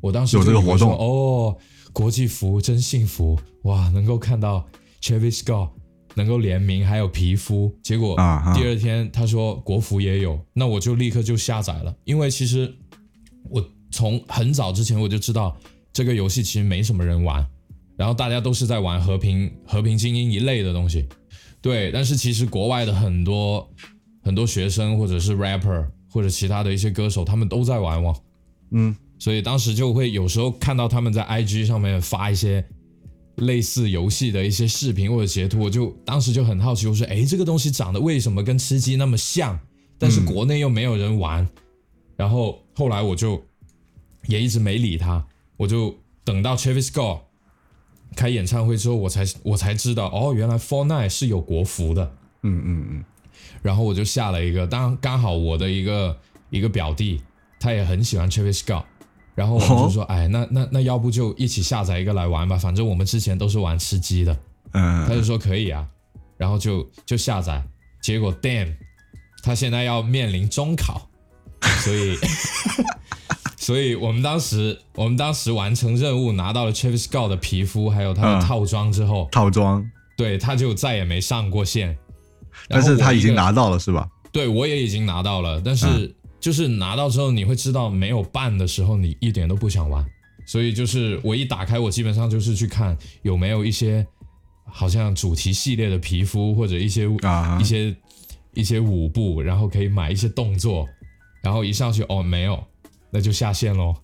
我当时有这个活动。哦，国际服真幸福哇，能够看到 Travis Scott 能够联名还有皮肤，结果第二天他说国服也有，那我就立刻就下载了，因为其实我从很早之前我就知道这个游戏其实没什么人玩，然后大家都是在玩和平和平精英一类的东西，对，但是其实国外的很多很多学生或者是 rapper 或者其他的一些歌手，他们都在玩哦。嗯，所以当时就会有时候看到他们在 IG 上面发一些类似游戏的一些视频或者截图，我就当时就很好奇，我说：“哎，这个东西长得为什么跟吃鸡那么像？但是国内又没有人玩。然后后来我就也一直没理他，我就等到 Travis Scott 开演唱会之后，我才我才知道，哦，原来 Fortnite 是有国服的。嗯嗯嗯，然后我就下了一个，当刚好我的一个一个表弟，他也很喜欢 Travis Scott，然后我们就说，哎，那那那要不就一起下载一个来玩吧，反正我们之前都是玩吃鸡的，嗯。他就说可以啊，然后就就下载，结果 damn，他现在要面临中考，所以 所以我们当时我们当时完成任务拿到了 Travis Scott 的皮肤还有他的嗯套装之后，套装，对他就再也没上过线。但是他已经拿到了是吧？对我也已经拿到了，但是嗯就是拿到之后，你会知道没有办的时候，你一点都不想玩。所以就是我一打开，我基本上就是去看有没有一些好像主题系列的皮肤或者一些、啊一些一些舞步，然后可以买一些动作，然后一上去哦没有，那就下线喽。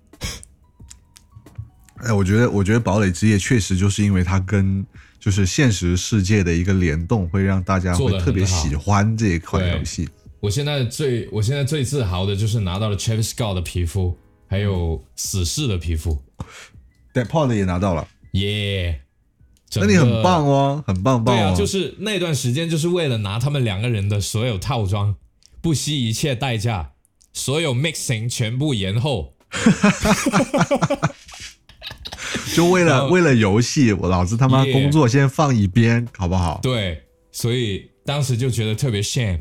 哎，我觉得，我觉得《堡垒之夜》确实就是因为它跟就是现实世界的一个联动，会让大家会特别喜欢这一款游戏。我现在最我现在最自豪的就是拿到了 Travis Scott 的皮肤，还有死侍的皮肤，对 p o d 也拿到了，耶、那你很棒哦，很棒棒哦。对啊，就是那段时间，就是为了拿他们两个人的所有套装，不惜一切代价所有 mixing 全部延后。就为了为了游戏，我老子他妈工作先放一边，好不好？对，所以当时就觉得特别 shame。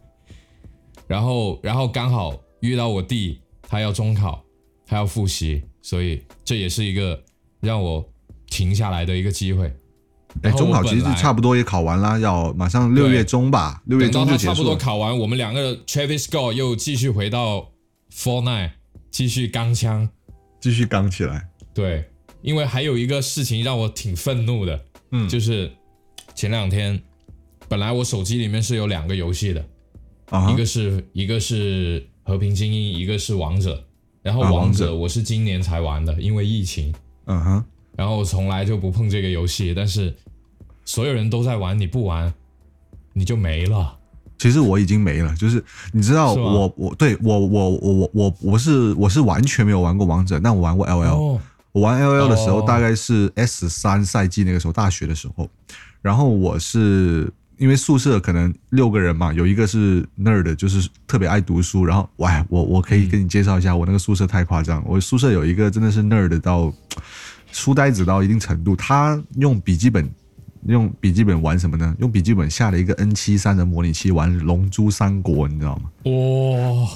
然后，然后刚好遇到我弟，他要中考，他要复习，所以这也是一个让我停下来的一个机会。哎，中考其实差不多也考完了，要马上六月中吧，六月中就他差不。多考完，我们两个 Travis Scott 又继续回到 Fortnite，继续钢枪。继续刚起来。对，因为还有一个事情让我挺愤怒的，嗯就是前两天，本来我手机里面是有两个游戏的，啊一个是一个是和平精英，一个是王者。然后啊王者我是今年才玩的，因为疫情，嗯哼，然后我从来就不碰这个游戏，但是所有人都在玩，你不玩你就没了。其实我已经没了，就是你知道我我对我我我我我我是我是完全没有玩过王者，但我玩过 L L、哦，我玩 L L 的时候哦大概是 S 三赛季那个时候，大学的时候。然后我是因为宿舍可能六个人嘛，有一个是 nerd，就是特别爱读书。然后，哇，我我可以跟你介绍一下，我那个宿舍太夸张。我宿舍有一个真的是 nerd 到书呆子到一定程度，他用笔记本。用笔记本玩什么呢？用笔记本下了一个 N 七三的模拟器玩《龙珠三国》，你知道吗？哇、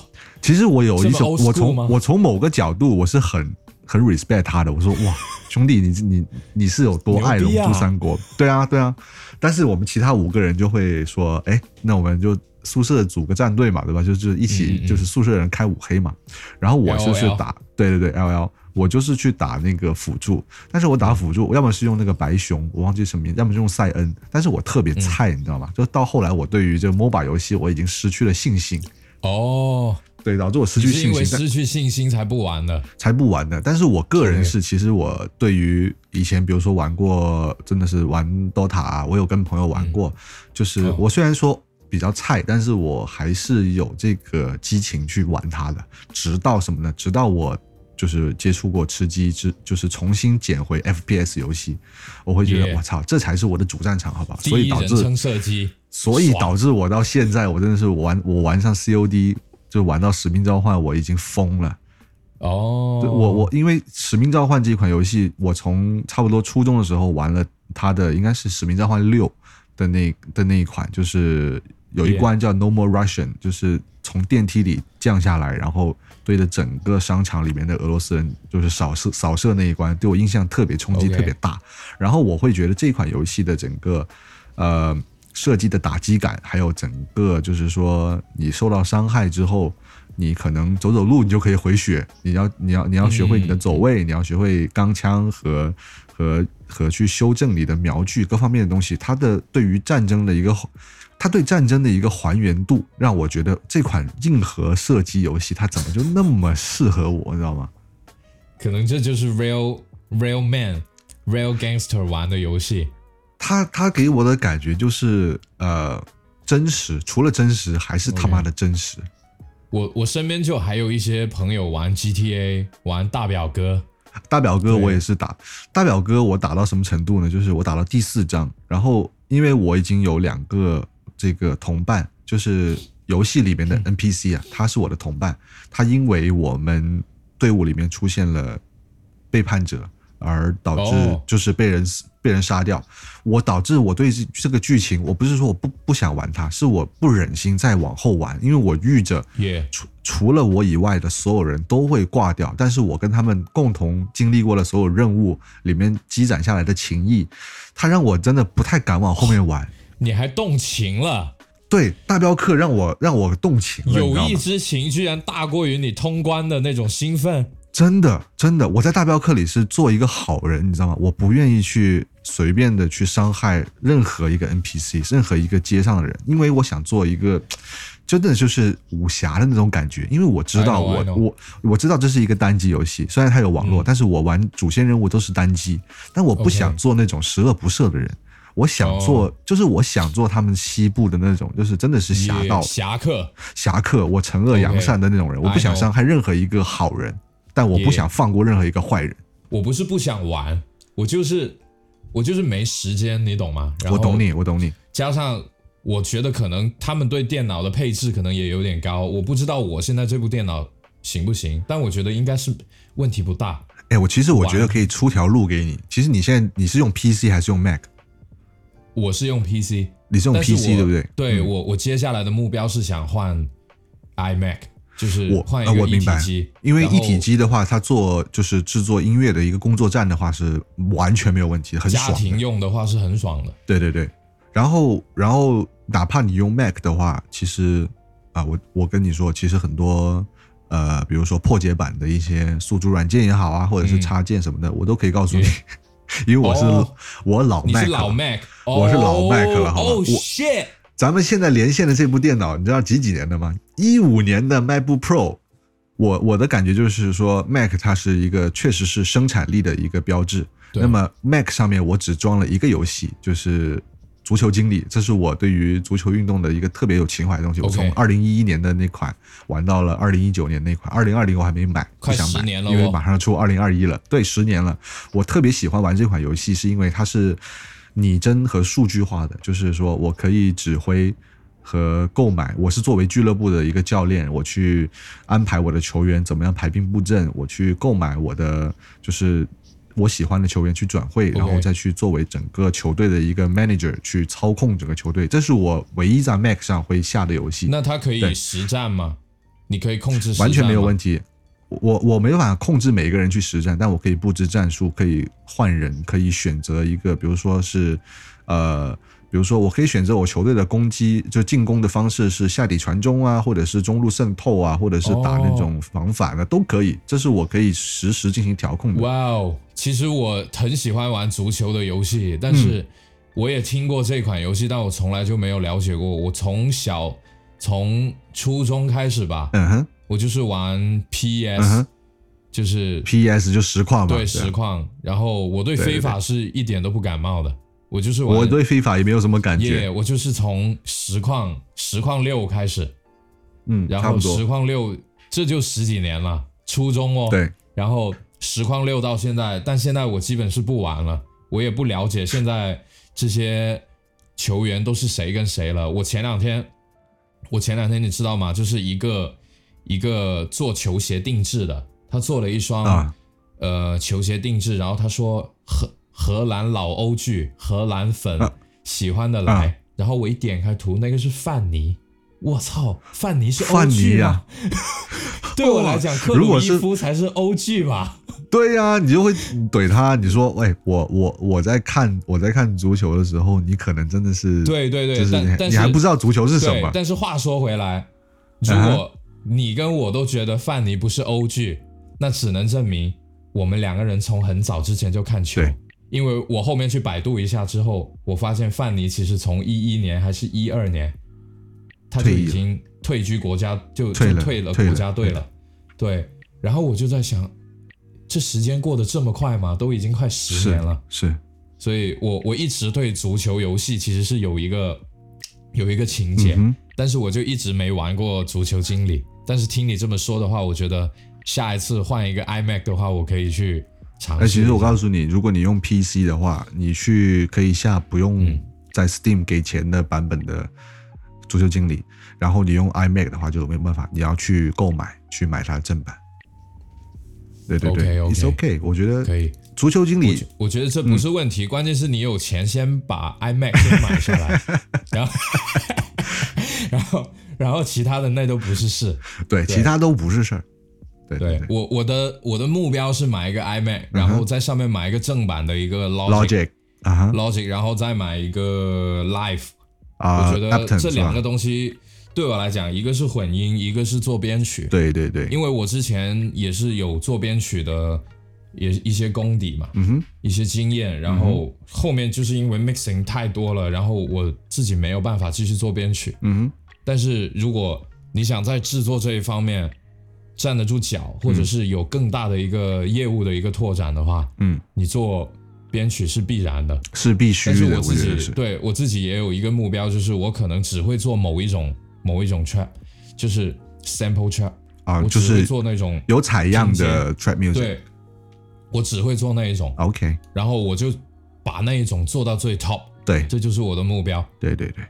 其实我有一这么种，我从我从某个角度我是很很 respect 他的。我说哇，兄弟，你你你是有多爱龙珠三国？对啊对啊。但是我们其他五个人就会说，哎，那我们就宿舍组个战队嘛，对吧？就就一嗯起嗯就是宿舍人开五黑嘛。然后我就是打，对对对，L L，我就是去打那个辅助。但是我打辅助，我要么是用那个白熊，我忘记什么名，要么是用塞恩。但是我特别菜，你知道吗？就到后来，我对于这个 MOBA 游戏我已经失去了信心。哦，对，导致我失去信心，失去信心才不玩的。才不玩的。但是我个人是，其实我对于以前，比如说玩过，真的是玩 DOTA 啊，我有跟朋友玩过。就是哦我虽然说比较菜，但是我还是有这个激情去玩它的。直到什么呢？直到我就是接触过吃鸡，之就是重新捡回 FPS 游戏，我会觉得我操，这才是我的主战场，好不好？所以导致所以导致我到现在，我真的是玩我玩上 COD 就玩到使命召唤，我已经疯了。哦，对我我因为《使命召唤》这款游戏，我从差不多初中的时候玩了它的，应该是《使命召唤六》的那的那一款，就是有一关叫 No More Russian，就是从电梯里降下来，然后对着整个商场里面的俄罗斯人就是扫射扫射那一关，对我印象特别冲击特别大。然后我会觉得这款游戏的整个呃设计的打击感，还有整个就是说你受到伤害之后，你可能走走路你就可以回血，你要你要你要学会你的走位，你要学会钢枪和和和去修正你的瞄具各方面的东西，它的对于战争的一个。它对战争的一个还原度，让我觉得这款硬核射击游戏它怎么就那么适合我，你知道吗？可能这就是 real real man real gangster 玩的游戏。他他给我的感觉就是呃真实，除了真实还是他妈的真实。我我身边就还有一些朋友玩 GTA，玩大表哥，大表哥我也是打，大表哥我打到什么程度呢？就是我打到第四章，然后因为我已经有两个这个同伴，就是游戏里面的 NPC 啊，他是我的同伴，他因为我们队伍里面出现了背叛者，而导致哦。就是被人死被人杀掉，我导致我对这这个剧情，我不是说我不不想玩它，是我不忍心再往后玩，因为我遇着、除除了我以外的所有人都会挂掉，但是我跟他们共同经历过的所有任务里面积攒下来的情谊，它让我真的不太敢往后面玩。你还动情了，对，大镖客让我让我动情了，友谊之情居然大过于你通关的那种兴奋。真的真的，我在大镖客里是做一个好人，你知道吗？我不愿意去随便的去伤害任何一个 NPC，任何一个街上的人，因为我想做一个。真的就是武侠的那种感觉，因为我知道我我我知道这是一个单机游戏，虽然它有网络，嗯但是我玩主线任务都是单机，但我不想做那种十恶不赦的人，我想做、哦就是我想做他们西部的那种，就是真的是侠耶盗侠客，侠客，我惩恶扬善的那种人我不想伤害任何一个好人，但我不想放过任何一个坏人。我不是不想玩，我就是我就是没时间，你懂吗？我懂你，我懂你。加上我觉得可能他们对电脑的配置可能也有点高，我不知道我现在这部电脑行不行，但我觉得应该是问题不大。哎，我其实我觉得可以出条路给你。其实你现在你是用 PC 还是用 Mac？我是用 PC，你是用 PC 对不对？对我，我接下来的目标是想换 iMac，就是我换一个一体机，因为一体机的话，它做就是制作音乐的一个工作站的话是完全没有问题的，很爽家。庭用的话是很爽的。对对对，然后然后哪怕你用 Mac 的话，其实啊，我我跟你说，其实很多呃，比如说破解版的一些宿主软件也好啊，或者是嗯插件什么的，我都可以告诉你，因为我是、哦。我老你 Mac，是老了 Mac，我是老麦克了好吧哦我 shit，咱们现在连线的这部电脑，你知道几几年的吗？一五年的 MacBook Pro。我我的感觉就是说，Mac 它是一个确实是生产力的一个标志。那么 Mac 上面我只装了一个游戏，就是足球经理，这是我对于足球运动的一个特别有情怀的东西。我从二零一一年的那款玩到了二零一九年那款，二零二零我还没买，不快想买，十年了因为哦马上出二零二一了。对，十年了。我特别喜欢玩这款游戏，是因为它是拟真和数据化的，就是说我可以指挥。和购买，我是作为俱乐部的一个教练，我去安排我的球员怎么样排兵布阵，我去购买我的就是我喜欢的球员去转会，然后再去作为整个球队的一个 manager 去操控整个球队，这是我唯一在 Mac 上会下的游戏。那它可以实战吗？你可以控制完全没有。问题。我我没办法控制每一个人去实战，但我可以布置战术，可以换人，可以选择一个，比如说是，呃，比如说我可以选择我球队的攻击，就进攻的方式是下底传中啊，或者是中路渗透啊，或者是打那种防反的、都可以，这是我可以实时进行调控的。哇哦，其实我很喜欢玩足球的游戏，但是我也听过这款游戏，但我从来就没有了解过。我从小从初中开始吧，嗯哼我就是玩 PS，、嗯就是，PS 就实况嘛，对啊实况。然后我对非法是一点都不感冒的，我就是玩我对非法也没有什么感耶觉，我就是从实况实况六开始，嗯，然后实，况六这就十几年了，初中哦。对，然后实况六到现在，但现在我基本是不玩了，我也不了解现在这些球员都是谁跟谁了。我前两天，我前两天你知道吗？就是一个一个做球鞋定制的，他做了一双、啊呃球鞋定制，然后他说荷荷兰老欧剧，荷兰粉、啊喜欢的来，啊然后我一点开图，那个是范尼。我操，范尼是欧范尼剧吗？呀 对我来讲，克鲁伊夫才是欧剧吧？对呀、你就会怼他，你说，喂，我我我在看我在看足球的时候，你可能真的是，对对对，就是你但但是你还不知道足球是什么，但是话说回来，如啊果你跟我都觉得范尼不是欧剧，那只能证明我们两个人从很早之前就看球。因为我后面去百度一下之后，我发现范尼其实从一一年还是一二年，他就已经退居国家，就退了就退了国家队退了。对，然后我就在想，这时间过得这么快吗？都已经快十年了。是，所以我我一直对足球游戏其实是有一个有一个情节，嗯但是我就一直没玩过足球经理。但是听你这么说的话，我觉得下一次换一个 iMac 的话，我可以去尝试哎。其实我告诉你，如果你用 PC 的话，你去可以下不用嗯在 Steam 给钱的版本的足球经理，然后你用 iMac 的话就没有办法，你要去购买去买它的正版。对对对 OK，OK，It's OK，我觉得可以。足球经理我觉得这不是问题，关键是你有钱先把 iMac 先买下来，然后然后然后其他的那都不是事。对其他都不是事儿。对对对我我的我的目标是买一个 iMac，然后在上面买一个正版的一个 Logic，Logic 啊哈 Logic，然后再买一个 Live。啊我觉得这两个东西对我来讲，一个是混音，一个是做编曲。，对对对，因为我之前也是有做编曲的，也一些功底嘛，嗯哼，一些经验。然后后面就是因为 mixing 太多了，然后我自己没有办法继续做编曲。嗯哼，但是如果你想在制作这一方面站得住脚，或者是有更大的一个业务的一个拓展的话，嗯，你做编曲是必然的。是必须的，但是我自。己对我自己也有一个目标，就是我可能只会做某一种某一种 trap，就是 sample trap，啊，我只会就是做那种有采样的 trap music。对，我只会做那一种，OK，然后我就把那一种做到最 top，对这就是我的目标。对对对，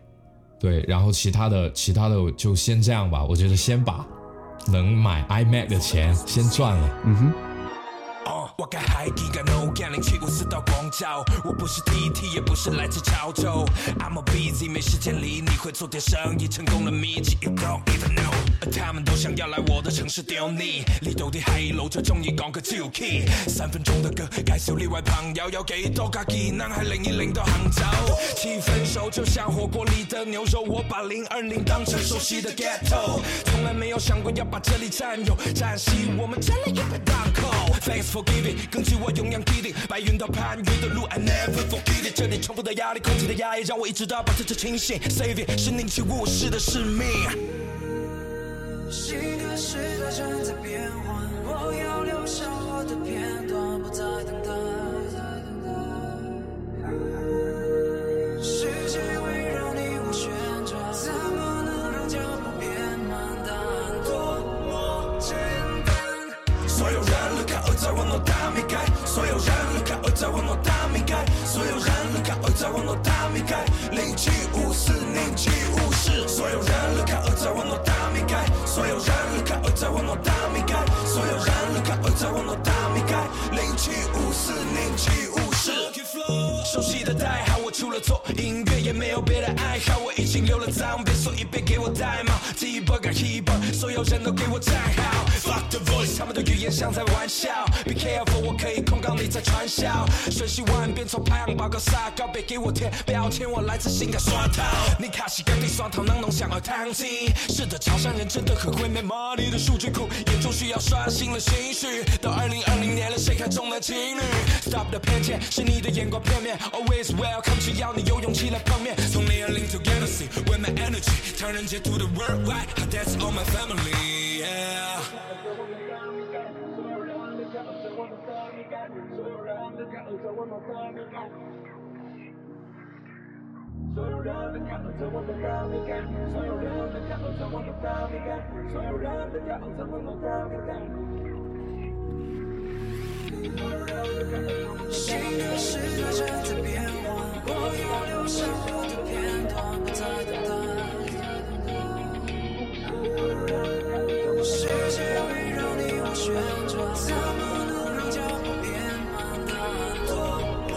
对，然后其他的其他的就先这样吧。我觉得先把能买 iMac 的钱先赚了。嗯哼，哦，我该海底干 no 干零七五四到广州，我不是 DT，也不是来自潮州。I'm a busy，没时间理你，会做点生意，成功了秘籍，you don't even know。他们都想要来我的城市丢你，你到底係路最中意講嘅招 key。三分鐘的歌介紹呢位朋友，有幾多架技能係零一零到杭州。七分熟就像火鍋里的牛肉，我把零二零當成熟悉的 ghetto，從來沒有想過要把這裡佔有，佔悉我們佔了一百檔口。Thanks for giving，根據我永遠 kidding，白雲到攀云的路 I never forget it，這裡重複的壓力，空气的壓抑，讓我一直到保持着清醒。Save it 是宁起勿視的使命。新的时代正在变换，我要留下我的片段，不再等待。世界围绕你我旋转，怎么能让脚步变慢？答案多么简单。所有人離開我在往我大米蓋，所有人離開我在往我大米蓋，所有人離開我在往我大米蓋，零七五四零七五四，所有人熟悉的代号，我除了做，音乐也没有别的爱好，我已经留了脏辫，所以别给我戴帽。T-Bug 跟 He-Bug，所有人都给我站好。Fuck the voice，他们的语言像在玩笑。Be careful，我可以控告你在传销。瞬息万变，从排行報告撒高，别给我贴标签，我来自性感刷套。你卡西跟地刷頭，能弄想要燙金。是的，潮汕人真的很会 make money 的數據庫，嚴重需要刷新了心绪。到二零二零年了，谁看中了情侶？Stop the 偏见，是你的眼光片面。Always welcome，只要你有勇气来碰面。從零二零 to Galaxy with my energy，唐人街 to the worldwide，that's all my family。Yeah。新的时代正在变换，我要留下的片段，不再等待。世界围绕你我旋转，怎么能让脚步变慢？答案多么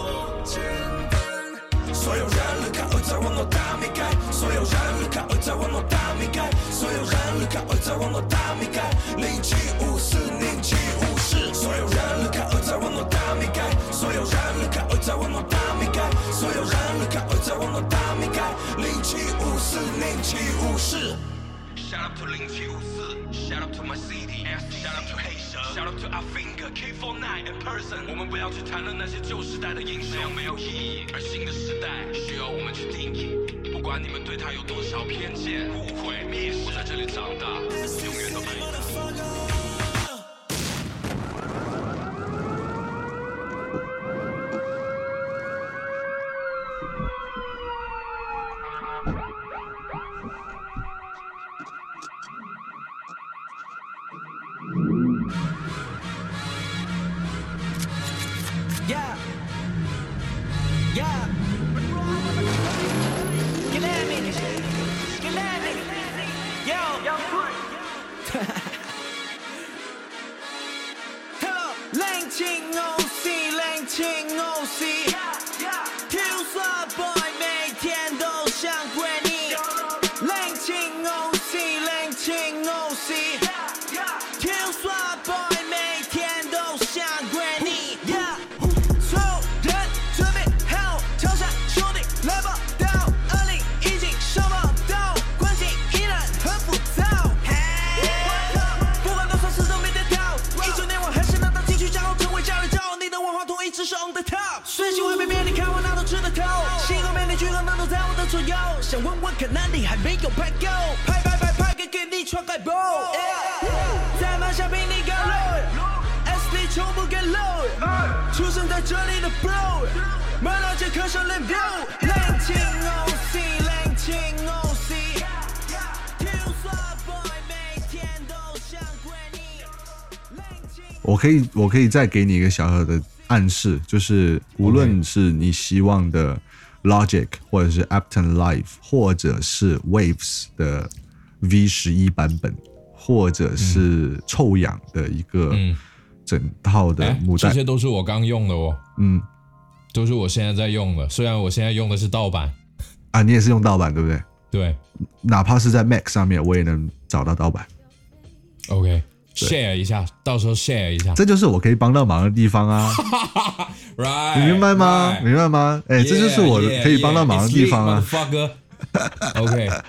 简单。所有人離開我在往我大米蓋，所有人離開我在往我大米蓋，所有人離開我在往我大米蓋，零七五四零七五四，所有人離開我在往我大米蓋，所有人離開我在往我大米蓋，所有人離開我在往我大米蓋，零七五四零七五四。Shout out to 零七五四，Shout out to my city，Shout out to 黑蛇，Shout out to our finger K49 in person。我们不要去谈论那些旧时代的英雄，没有意义。而新的时代需要我们去定义。不管你们对他有多少偏见、误会、蔑视，我在这里长大，永远都可以。可以，我可以再给你一个小小的暗示，就是无论是你希望的 Logic 或者是 Ableton Live 或者是 Waves 的 V 十一版本，或者是臭氧的一个嗯。整套的哎母带。这，些都是我刚用的哦，嗯。都是我现在在用的。虽然我现在用的是盗版，啊，你也是用盗版对不对？对。哪怕是在 Mac 上面，我也能找到盗版，，OK，share 一下，到时候 share 一下这就是我可以帮到忙的地方啊，，right？你明白吗？right 明白吗？哎，这就是我可以帮到忙的地方啊 yeah, motherfucker OK，that's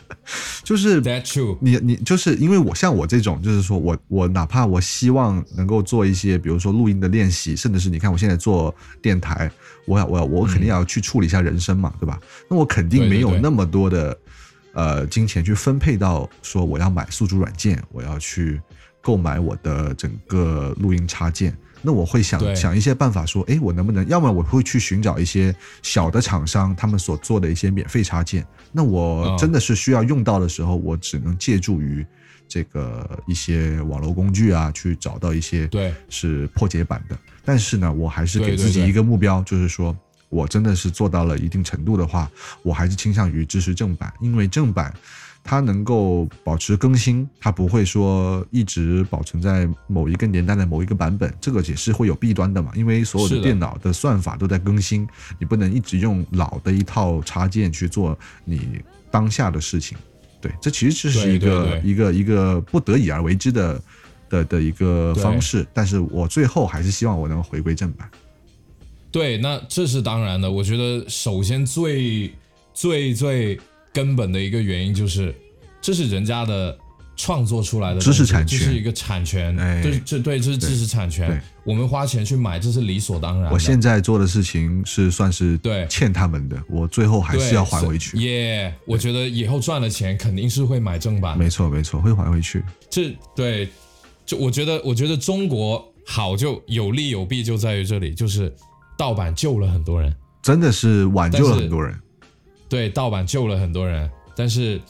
就是 true。你你就是因为我像我这种，就是说我我哪怕我希望能够做一些，比如说录音的练习，甚至是你看我现在做电台，我要我要我肯定要去处理一下人声嘛，对吧？那我肯定没有那么多的呃金钱去分配到说我要买宿主软件，我要去购买我的整个录音插件。那我会想想一些办法，说，诶，我能不能？要么我会去寻找一些小的厂商，他们所做的一些免费插件。那我嗯真的是需要用到的时候，我只能借助于这个一些网络工具啊，去找到一些对是破解版的。但是呢，我还是给自己一个目标，就是说我真的是做到了一定程度的话，我还是倾向于支持正版，因为正版它能够保持更新，它不会说一直保存在某一个年代的某一个版本，这个也是会有弊端的嘛，因为所有的电脑的算法都在更新，你不能一直用老的一套插件去做你当下的事情。对，这其实这是一个一个一个不得已而为之的的的一个方式，但是我最后还是希望我能回归正版。对，那这是当然的。我觉得首先最最最根本的一个原因就是，这是人家的创作出来的知识产权。这是一个产权，哎。对这对这是知识产权，我们花钱去买，这是理所当然。我现在做的事情是算是对。欠他们的，我最后还是要还回去。耶我觉得以后赚了钱肯定是会买正版，没错没错，会还回去。这对，就我觉得，我觉得中国好就有利有弊，就在于这里，就是盗版救了很多人，真的是挽救了很多人。对，盗版救了很多人，但是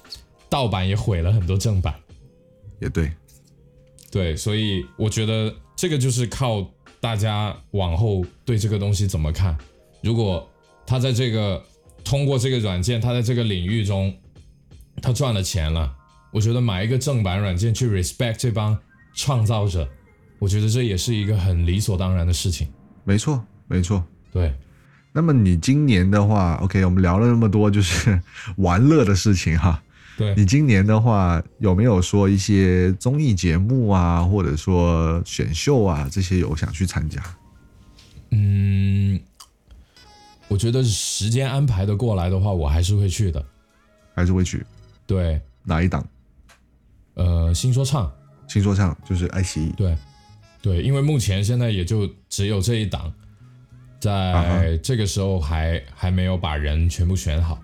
盗版也毁了很多正版，也对，对，所以我觉得这个就是靠大家往后对这个东西怎么看。如果他在这个通过这个软件，他在这个领域中他赚了钱了，我觉得买一个正版软件去 respect 这帮创造者，我觉得这也是一个很理所当然的事情。没错没错。对，那么你今年的话，OK，我们聊了那么多就是 玩乐的事情哈。对你今年的话，有没有说一些综艺节目啊，或者说选秀啊这些有想去参加？嗯，我觉得时间安排的过来的话，我还是会去的。还是会去对，哪一档？呃，新说唱，新说唱就是爱奇艺。对，对，因为目前现在也就只有这一档，在这个时候还还没有把人全部选好，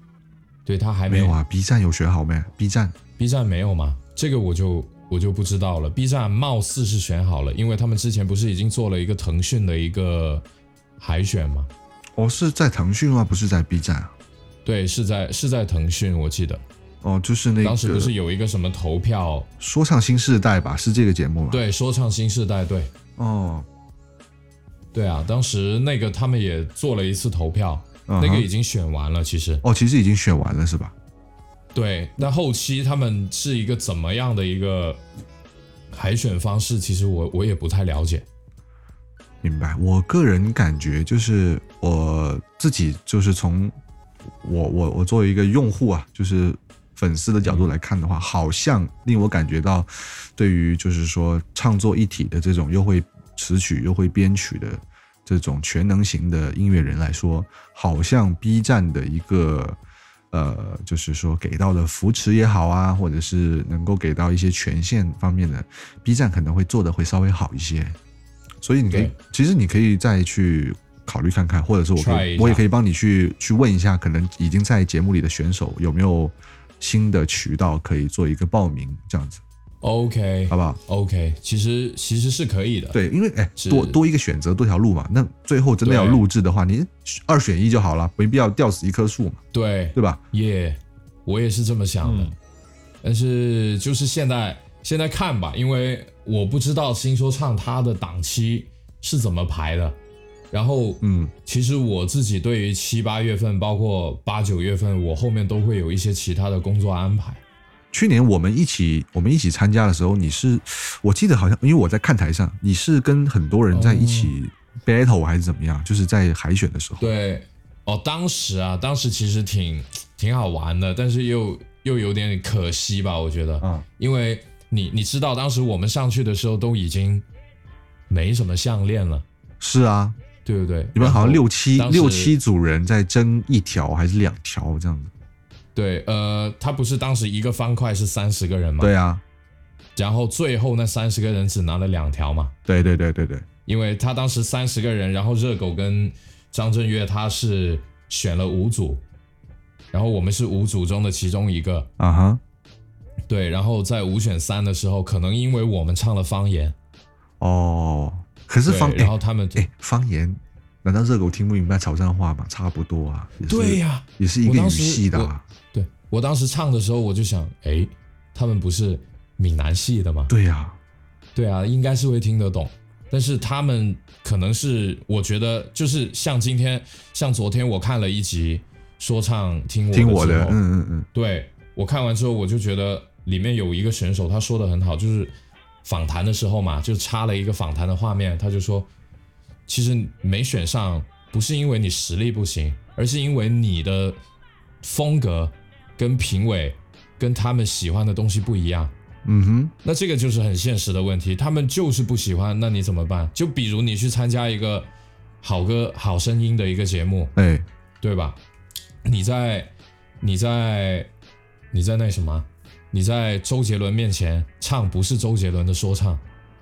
对他还没没有啊，B 站有选好没？B 站 B 站没有吗？这个我就我就不知道了。B 站貌似是选好了，因为他们之前不是已经做了一个腾讯的一个海选吗？哦，是在腾讯吗？不是在 B 站啊？对，是在是在腾讯，我记得哦，就是那个当时不是有一个什么投票，说唱新时代吧？是这个节目吗？。对，说唱新时代，对哦，对啊，当时那个他们也做了一次投票，嗯那个已经选完了，其实哦，其实已经选完了是吧？对，那后期他们是一个怎么样的一个海选方式？其实我我也不太了解。明白。我个人感觉就是我自己就是从我我我作为一个用户啊，就是粉丝的角度来看的话，好像令我感觉到，对于就是说唱作一体的这种又会词曲又会编曲的这种全能型的音乐人来说，好像 B 站的一个。呃，就是说给到的扶持也好啊，或者是能够给到一些权限方面的，B 站可能会做的会稍微好一些。所以你可以，其实你可以再去考虑看看，或者是我可以我也可以帮你去去问一下，可能已经在节目里的选手有没有新的渠道可以做一个报名，这样子 OK 好不好？OK，其实其实是可以的。对，因为哎，多多一个选择，多条路嘛。那最后真的要录制的话，你二选一就好了，没必要吊死一棵树嘛，对对吧？耶我也是这么想的。但是就是现在现在看吧，因为我不知道新说唱它的档期是怎么排的。然后，嗯，其实我自己对于七八月份，包括八九月份，我后面都会有一些其他的工作安排。去年我们一起我们一起参加的时候，你是我记得好像因为我在看台上，你是跟很多人在一起 battle 还是怎么样？就是在海选的时候。对，哦，当时啊，当时其实挺挺好玩的，但是又又有点可惜吧，我觉得，嗯，因为你你知道，当时我们上去的时候都已经没什么项链了，是啊，对不对？你们好像六七六七组人在争一条还是两条这样子？对，呃，他不是当时一个方块是三十个人吗？对啊，然后最后那三十个人只拿了两条嘛，对对对对对，因为他当时三十个人，然后热狗跟张震岳他是选了五组，然后我们是五组中的其中一个，啊哈，对，然后在五选三的时候，可能因为我们唱了方言，哦，可是方，然后他们哎、方言，难道热狗听不明白潮汕话吗？差不多啊，也是对呀也是一个语系的、啊。对我当时唱的时候，我就想，哎，他们不是闽南系的吗？对呀、对啊，应该是会听得懂，但是他们可能是，我觉得就是像今天，像昨天我看了一集说唱听我听我的，嗯嗯嗯，对我看完之后，我就觉得里面有一个选手，他说的很好，就是访谈的时候嘛，就插了一个访谈的画面，他就说，其实没选上不是因为你实力不行，而是因为你的风格跟评委跟他们喜欢的东西不一样。嗯哼，那这个就是很现实的问题，他们就是不喜欢，那你怎么办？就比如你去参加一个好歌好声音的一个节目，哎，对吧？你在你在你在那什么？你在周杰伦面前唱不是周杰伦的说唱，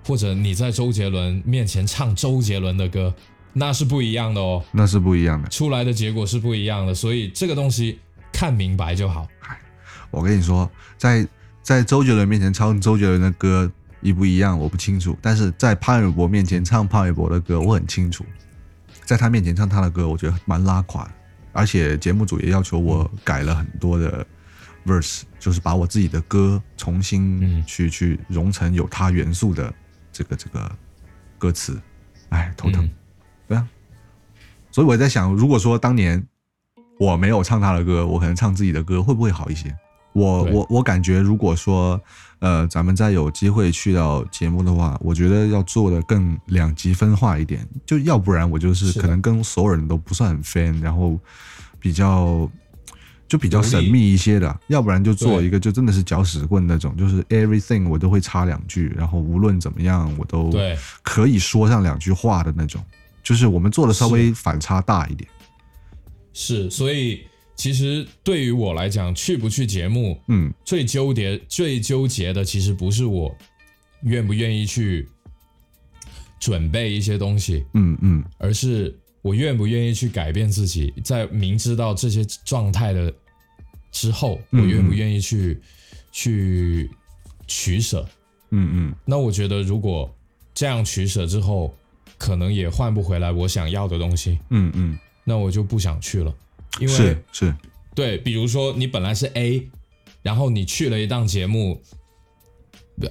或者你在周杰伦面前唱周杰伦的歌，那是不一样的哦，那是不一样的。出来的结果是不一样的。所以这个东西看明白就好。我跟你说，在在周杰伦面前唱周杰伦的歌一不一样，我不清楚。但是在潘玮柏面前唱潘玮柏的歌，我很清楚。在他面前唱他的歌，我觉得蛮拉垮的。而且节目组也要求我改了很多的 verse，就是把我自己的歌重新嗯去、去融成有他元素的这个这个歌词。哎，头疼。嗯对啊，所以我在想，如果说当年我没有唱他的歌，我可能唱自己的歌会不会好一些？我我我感觉，如果说呃，咱们再有机会去到节目的话，我觉得要做的更两极分化一点，就要不然我就是可能跟所有人都不算很 fan，然后比较就比较神秘一些的，要不然就做一个就真的是搅屎棍那种，就是 everything 我都会插两句，然后无论怎么样我都，可以说上两句话的那种，就是我们做的稍微反差大一点。是，所以其实对于我来讲，去不去节目，嗯。最纠结、最纠结的，其实不是我愿不愿意去准备一些东西，嗯嗯。而是我愿不愿意去改变自己，在明知道这些状态的之后，我嗯愿不愿意去去取舍？嗯嗯，那我觉得，如果这样取舍之后，可能也换不回来我想要的东西，嗯嗯，那我就不想去了，因为是是，对，比如说你本来是 A，然后你去了一档节目，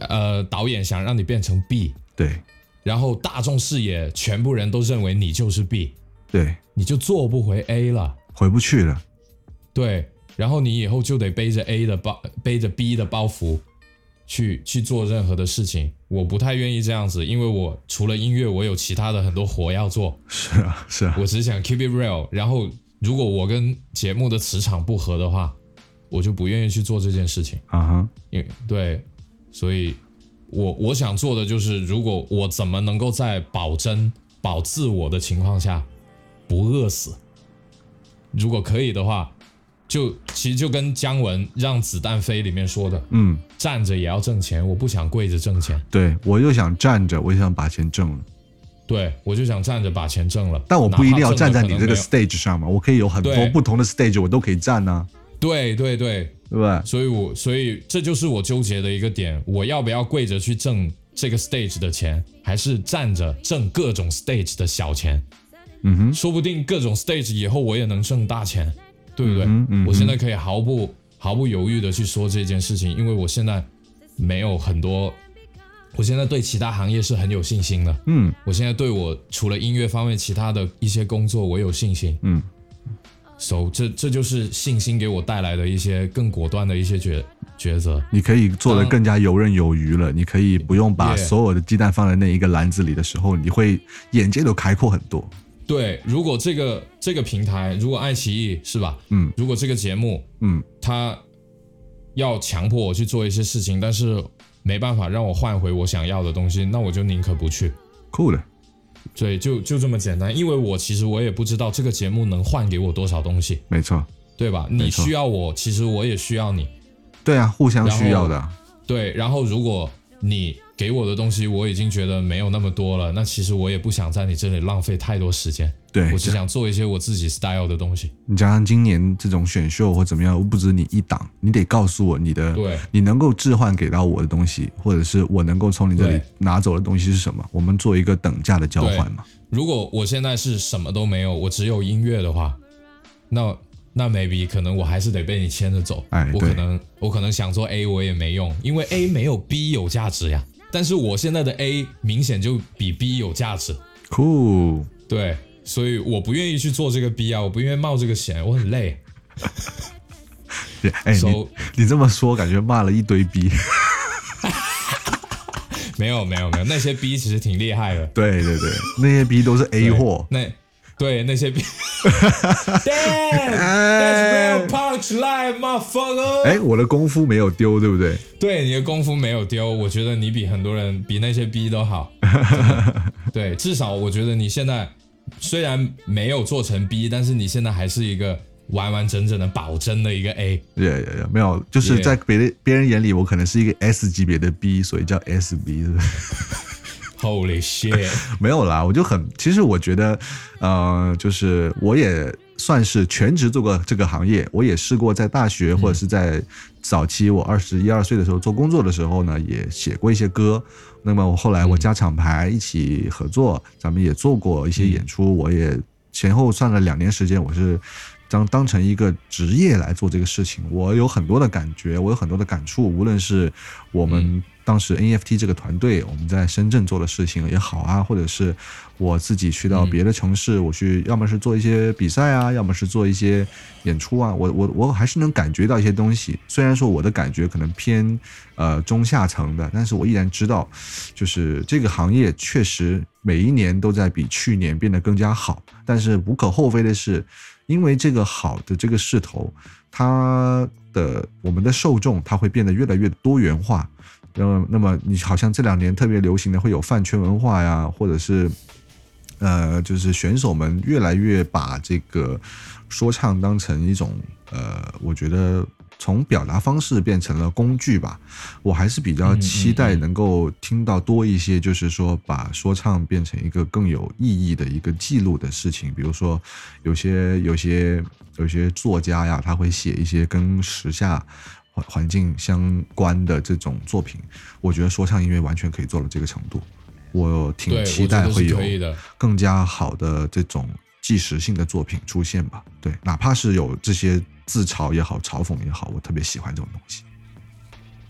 呃，导演想让你变成 B，对。然后大众视野全部人都认为你就是 B，对，你就做不回 A 了。回不去了。对，然后你以后就得背着 A 的包，背着 B 的包袱，去去做任何的事情。我不太愿意这样子，因为我除了音乐，我有其他的很多活要做。是啊是啊，我只想 keep it real。然后，如果我跟节目的磁场不合的话，我就不愿意去做这件事情。啊哈，因为对，所以我我想做的就是，如果我怎么能够在保真保自我的情况下不饿死，如果可以的话，就其实就跟姜文《让子弹飞》里面说的，嗯，站着也要挣钱，我不想跪着挣钱，对我就想站着，我就想把钱挣了，对我就想站着把钱挣了。但我不一定要站在你这个 stage 上嘛，我可以有很多不同的 stage，我都可以站呢、对对对，对不对？所以我所以这就是我纠结的一个点，我要不要跪着去挣这个 stage 的钱，还是站着挣各种 stage 的小钱？嗯哼，说不定各种 stage 以后我也能挣大钱，对不对？嗯嗯我现在可以毫不毫不犹豫的去说这件事情，因为我现在没有很多我现在对其他行业是很有信心的。嗯我现在对我除了音乐方面其他的一些工作，我有信心。嗯，so 这这就是信心给我带来的一些更果断的一些抉抉择。你可以做的更加游刃有余了。你可以不用把所有的鸡蛋放在那一个篮子里的时候，你会眼界都开阔很多。对，如果这个这个平台，如果爱奇艺是吧？嗯如果这个节目嗯它要强迫我去做一些事情，但是没办法让我换回我想要的东西，那我就宁可不去。酷的，对，就就这么简单。因为我其实我也不知道这个节目能换给我多少东西，没错。对吧？你需要我，其实我也需要你。对啊，互相需要的。对，然后如果你给我的东西我已经觉得没有那么多了，那其实我也不想在你这里浪费太多时间。对我只想做一些我自己 style 的东西。你加上今年这种选秀或怎么样，不止你一档，你得告诉我你的，对你能够置换给到我的东西，或者是我能够从你这里拿走的东西是什么？我们做一个等价的交换嘛。如果我现在是什么都没有，我只有音乐的话，那那 maybe 可能我还是得被你牵着走。哎我可能我可能想做 A 我也没用，因为 A 没有 B 有价值呀。但是我现在的 A 明显就比 B 有价值，酷，对，所以我不愿意去做这个 B 啊，我不愿意冒这个险，我很累。So- 你你这么说，感觉骂了一堆逼。没有没有没有，那些 B 其实挺厉害的。对对对，那些 B 都是 A 货。那对那些。Damn，that's real motherfucker。哎，我的功夫没有丢，对不对？对你的功夫没有丢，我觉得你比很多人比那些 B 都好。对，至少我觉得你现在虽然没有做成 B，但是你现在还是一个完完整整的保真的一个 A。也也也没有，就是在别人别人眼里，我可能是一个 S 级别的 B，所以叫 SB？Holy shit！没有啦，我就很，其实我觉得，呃，就是我也算是全职做过这个行业，我也试过在大学或者是在早期我二十一二岁的时候做工作的时候呢，也写过一些歌。那么我后来我加厂牌一起合作，咱们也做过一些演出，我也前后算了两年时间，我是当当成一个职业来做这个事情，我有很多的感觉，我有很多的感触，无论是我们当时 NFT 这个团队我们在深圳做的事情也好啊，或者是我自己去到别的城市，我去要么是做一些比赛啊，要么是做一些演出啊，我我我还是能感觉到一些东西。虽然说我的感觉可能偏呃中下层的，但是我依然知道，就是这个行业确实每一年都在比去年变得更加好。但是无可厚非的是，因为这个好的这个势头，它的我们的受众它会变得越来越多元化。那么，那么你好像这两年特别流行的会有饭圈文化呀，或者是呃，就是选手们越来越把这个说唱当成一种呃，我觉得从表达方式变成了工具吧。我还是比较期待能够听到多一些，就是说把说唱变成一个更有意义的一个记录的事情。比如说，有些有些有些作家呀，他会写一些跟时下环环境相关的这种作品。我觉得说唱音乐完全可以做到这个程度。我挺，期待会有。更加好的这种即时性的作品出现吧。对，哪怕是有这些自嘲也好，嘲讽也好，我特别喜欢这种东西。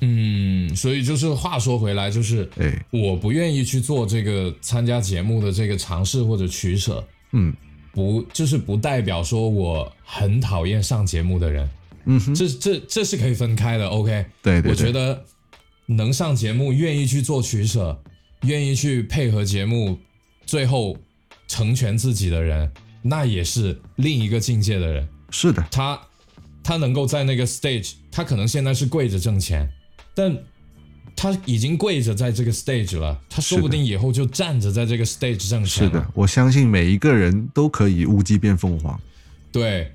嗯，所以就是话说回来，就是哎，我不愿意去做这个参加节目的这个尝试或者取舍，嗯不就是不代表说我很讨厌上节目的人，嗯哼，这这这是可以分开的。OK，对对对我觉得能上节目，愿意去做取舍，愿意去配合节目，最后成全自己的人，那也是另一个境界的人。是的，他他能够在那个 stage，他可能现在是跪着挣钱，但他已经跪着在这个 stage 了，他说不定以后就站着在这个 stage 挣钱。是的，我相信每一个人都可以乌鸡变凤凰。对，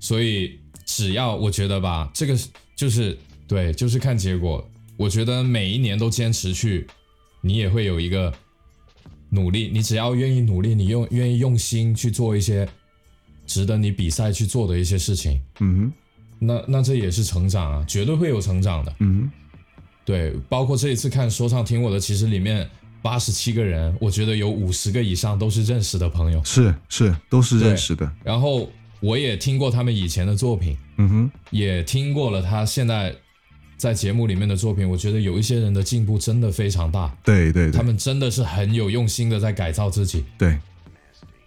所以只要我觉得吧，这个就是对，就是看结果。我觉得每一年都坚持去，你也会有一个努力。你只要愿意努力，你用愿意用心去做一些值得你比赛去做的一些事情，嗯哼那那这也是成长啊，绝对会有成长的。嗯哼，嗯对，包括这一次看说唱听我的，其实里面八十七个人，我觉得有五十个以上都是认识的朋友，。是是，都是认识的。然后我也听过他们以前的作品，嗯哼，也听过了他现在在节目里面的作品，我觉得有一些人的进步真的非常大，对对对。他，们真的是很有用心的在改造自己。对，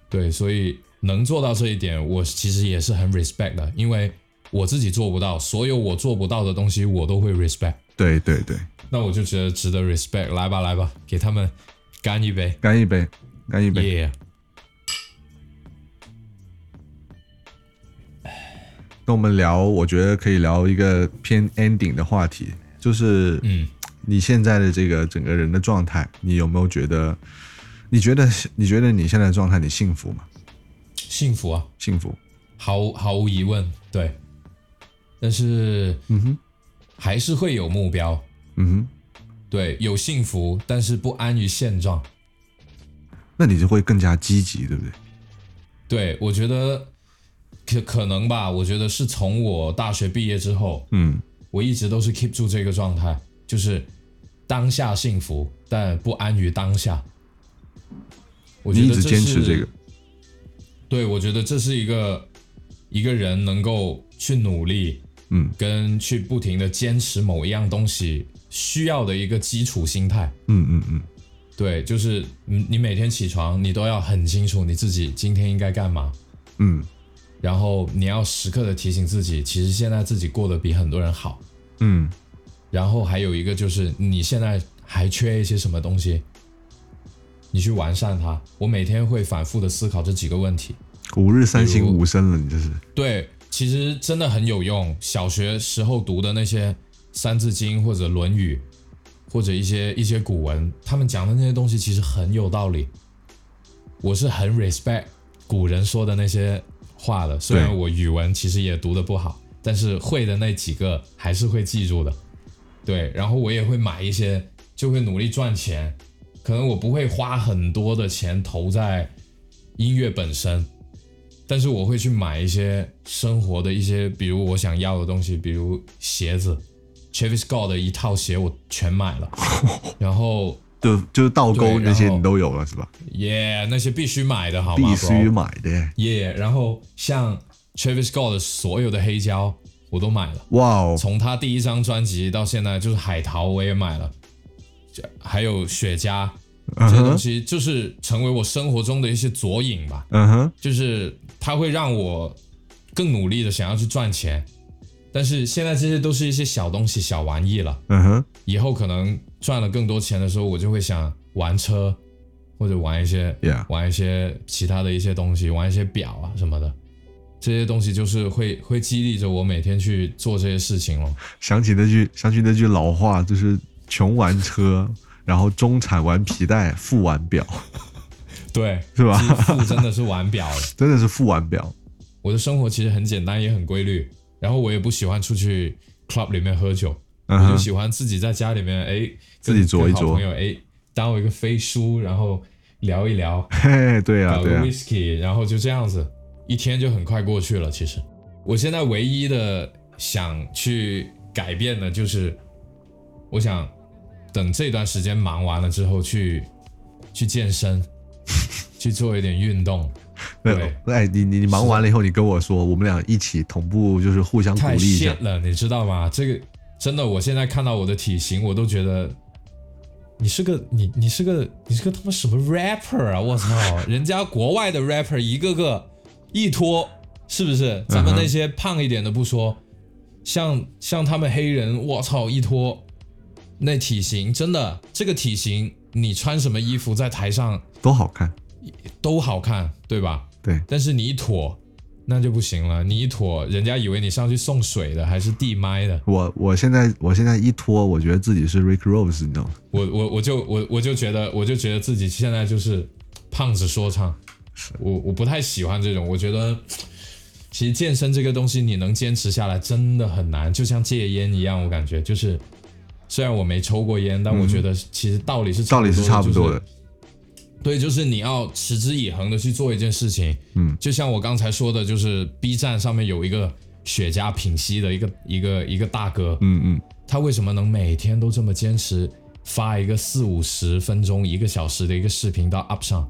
对，所以能做到这一点，我其实也是很 respect 的，因为我自己做不到，所有我做不到的东西，我都会 respect。对对对，那我就觉得值得 respect，来吧来吧，给他们干一杯，干一杯，干一杯。耶、那我们聊，我觉得可以聊一个偏 ending 的话题，就是嗯，你现在的这个整个人的状态，你有没有觉得？你觉得你觉得你现在的状态，你幸福吗？幸福啊，幸福？毫毫无疑问，对。但是，嗯哼，还是会有目标，嗯哼，对，有幸福，但是不安于现状。那你就会更加积极，对不对？对我觉得可可能吧，我觉得是从我大学毕业之后，嗯。我一直都是 keep 住这个状态，就是当下幸福，但不安于当下。我觉你一直得这是坚持这个，对，我觉得这是一个一个人能够去努力，嗯。跟去不停的坚持某一样东西需要的一个基础心态。嗯嗯嗯，对，就是你你每天起床，你都要很清楚你自己今天应该干嘛，嗯然后你要时刻的提醒自己，其实现在自己过得比很多人好。嗯然后还有一个就是你现在还缺一些什么东西，你去完善它。我每天会反复的思考这几个问题。五日三省吾身了，你这是，对，其实真的很有用。小学时候读的那些《三字经》或者《论语》，或者一些一些古文，他们讲的那些东西其实很有道理。我是很 respect 古人说的那些话的，虽然我语文其实也读的不好，但是会的那几个还是会记住的。对，然后我也会买一些，就会努力赚钱。可能我不会花很多的钱投在音乐本身，但是我会去买一些生活的一些，比如我想要的东西，比如鞋子，Travis Scott 的一套鞋我全买了，然后就就是倒钩那些你都有了是吧？耶、那些必须买的好吗？必须？买的。耶然后像 Travis Scott 的所有的黑胶我都买了。哇哦，从他第一张专辑到现在，就是海淘我也买了，这还有雪茄这些东西，就是成为我生活中的一些佐引吧。嗯哼，就是它会让我更努力的想要去赚钱，但是现在这些都是一些小东西、小玩意了。嗯哼，以后可能赚了更多钱的时候，我就会想玩车，或者玩一些玩一些其他的一些东西，玩一些表啊什么的。这些东西就是会会激励着我每天去做这些事情咯。想起那句想起那句老话，就是穷玩车，然后中产玩皮带，富玩表，对，是吧真的是玩表了。真的是富玩表。我的生活其实很简单，也很规律。然后我也不喜欢出去 club 里面喝酒，嗯，我就喜欢自己在家里面，哎，自己跟酌一酌朋友，哎，当我一个飞书，然后聊一聊，嘿，对啊，搞个对啊，whisky，然后就这样子，一天就很快过去了。其实，我现在唯一的想去改变的就是，我想等这段时间忙完了之后去去健身，去做一点运动。对对，哎，你你你忙完了以后，你跟我说，我们俩一起同步，就是互相鼓太励一下。了，你知道吗？这个真的，我现在看到我的体型，我都觉得你是个你你是个你是个他妈什么 rapper 啊！我操，人家国外的 rapper 一个个一脱，是不是？咱们那些胖一点的不说，像像他们黑人，我操，一脱那体型，真的这个体型，你穿什么衣服在台上都好看。都好看，对吧？对，但是你一妥，那就不行了。你一妥，人家以为你上去送水的，还是递麦的。我我现在我现在一拖，我觉得自己是 Rick Rose，你知道吗？我我我就我我就觉得，我就觉得自己现在就是胖子说唱。我我不太喜欢这种，我觉得其实健身这个东西，你能坚持下来真的很难，就像戒烟一样，我感觉就是。虽然我没抽过烟，但我觉得其实道理是嗯道理是差不多的。就是对，就是你要持之以恒的去做一件事情。嗯，就像我刚才说的，就是 B 站上面有一个雪茄品析的一个一个一个大哥，嗯嗯，他为什么能每天都这么坚持发一个四五十分钟、一个小时的一个视频到 Up 上？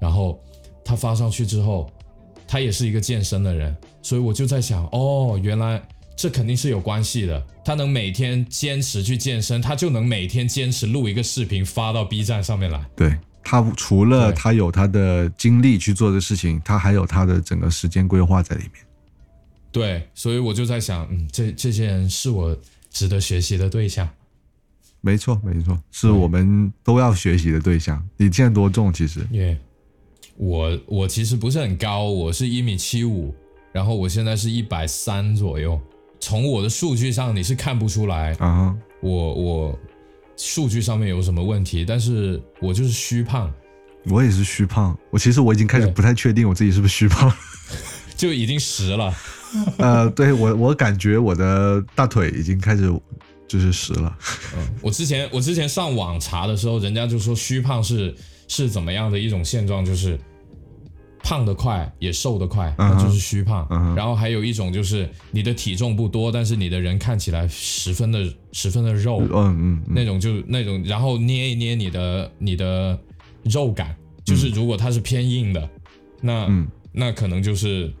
然后他发上去之后，他也是一个健身的人，所以我就在想，哦，原来这肯定是有关系的。他能每天坚持去健身，他就能每天坚持录一个视频发到 B 站上面来。对他除了他有他的精力去做的事情，他还有他的整个时间规划在里面。对，所以我就在想，嗯，这这些人是我值得学习的对象。没错，没错，是我们都要学习的对象。你现在多重？其实因为我我其实不是很高，我是一米七五，然后我现在是一百三左右。从我的数据上你是看不出来啊哈，我我数据上面有什么问题，但是我就是虚胖，我也是虚胖。我其实我已经开始不太确定我自己是不是虚胖。就已经实了。呃，对我我感觉我的大腿已经开始就是实了。嗯我之前我之前上网查的时候，人家就说虚胖是是怎么样的一种现状，就是胖得快也瘦得快，那就是虚胖。然后还有一种就是你的体重不多，但是你的人看起来十分的十分的肉，嗯嗯嗯，那种就那种，然后捏一捏你的你的肉感，就是如果它是偏硬的，那、嗯那可能就是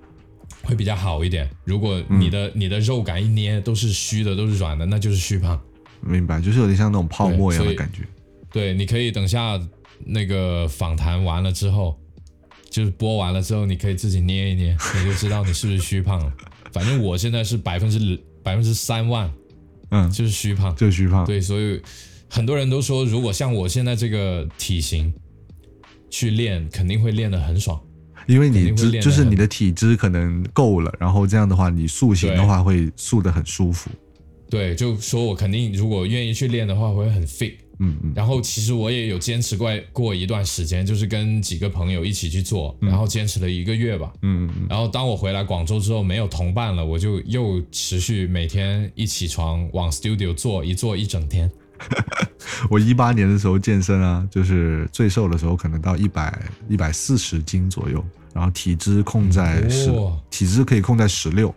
会比较好一点。如果你的、你的肉感一捏都是虚的，都是软的，那就是虚胖。明白，就是有点像那种泡沫一样的感觉。对，你可以等下那个访谈完了之后，就是播完了之后，你可以自己捏一捏，你就知道你是不是虚胖了。反正我现在是百分之百分之三万，嗯，就是虚胖。就是虚胖。对，所以很多人都说，如果像我现在这个体型去练，肯定会练得很爽。因为你就是你的体脂可能够了，然后这样的话，你塑形的话会塑得很舒服。对，就说我肯定如果愿意去练的话，会很 fit。嗯嗯。然后其实我也有坚持过过一段时间，就是跟几个朋友一起去做，然后坚持了一个月吧。嗯嗯然后当我回来广州之后，没有同伴了，我就又持续每天一起床往 studio 做，一做一整天。我一八年的时候健身啊，就是最瘦的时候可能到一百一百四十斤左右，然后体脂控在十、哇体脂可以控在十六，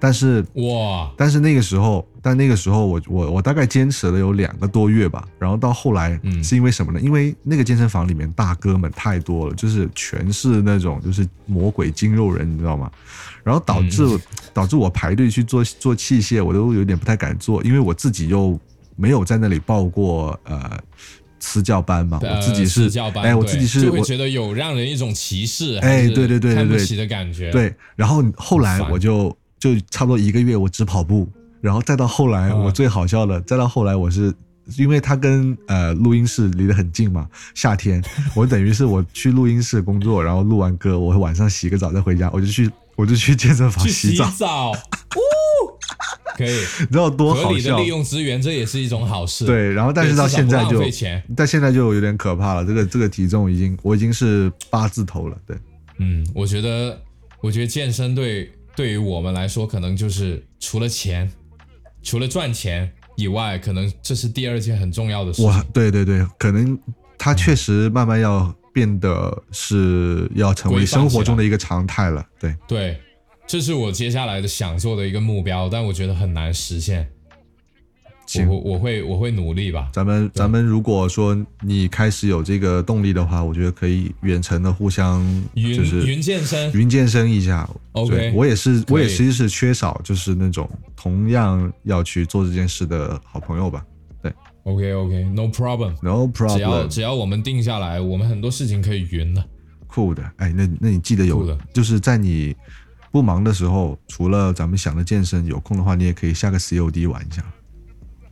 但是哇，但是那个时候，但那个时候我我我大概坚持了有两个多月吧，然后到后来嗯是因为什么呢？因为那个健身房里面大哥们太多了，就是全是那种就是魔鬼筋肉人，你知道吗？然后导致、嗯 导致我排队去做做器械，我都有点不太敢做，因为我自己又没有在那里报过呃私教班嘛，我自己呃是哎，我自己是我就会觉得有让人一种歧视，哎对对对对对看不起的感觉。对，然后后来我就就差不多一个月，我只跑步，然后再到后来，嗯我最好笑的，再到后来我是。因为他跟呃录音室离得很近嘛，夏天 我等于是我去录音室工作，然后录完歌，我晚上洗个澡再回家，我就去我就去健身房洗澡，洗澡，哦，可以 你知道多好笑合理的利？用资源，这也是一种好事。对，然后但是到现在就，但现在就有点可怕了，这个这个体重已经我已经是八字头了，对，嗯，我觉得，我觉得健身对对于我们来说，可能就是除了钱，除了赚钱以外，可能这是第二件很重要的事哇。，对对对，可能它确实慢慢要变得是要成为生活中的一个常态了。对，对，这是我接下来的想做的一个目标，但我觉得很难实现。行我我会我会努力吧。咱们咱们如果说你开始有这个动力的话，我觉得可以远程的互相云、就是云健身，云健身一下。OK，我也是，我也其实是缺少就是那种同样要去做这件事的好朋友吧。对 OK OK，No problem。，No problem，只要只要我们定下来，我们很多事情可以云的。酷的。哎，那那你记得有的，就是在你不忙的时候，除了咱们想着健身，有空的话你也可以下个 COD 玩一下。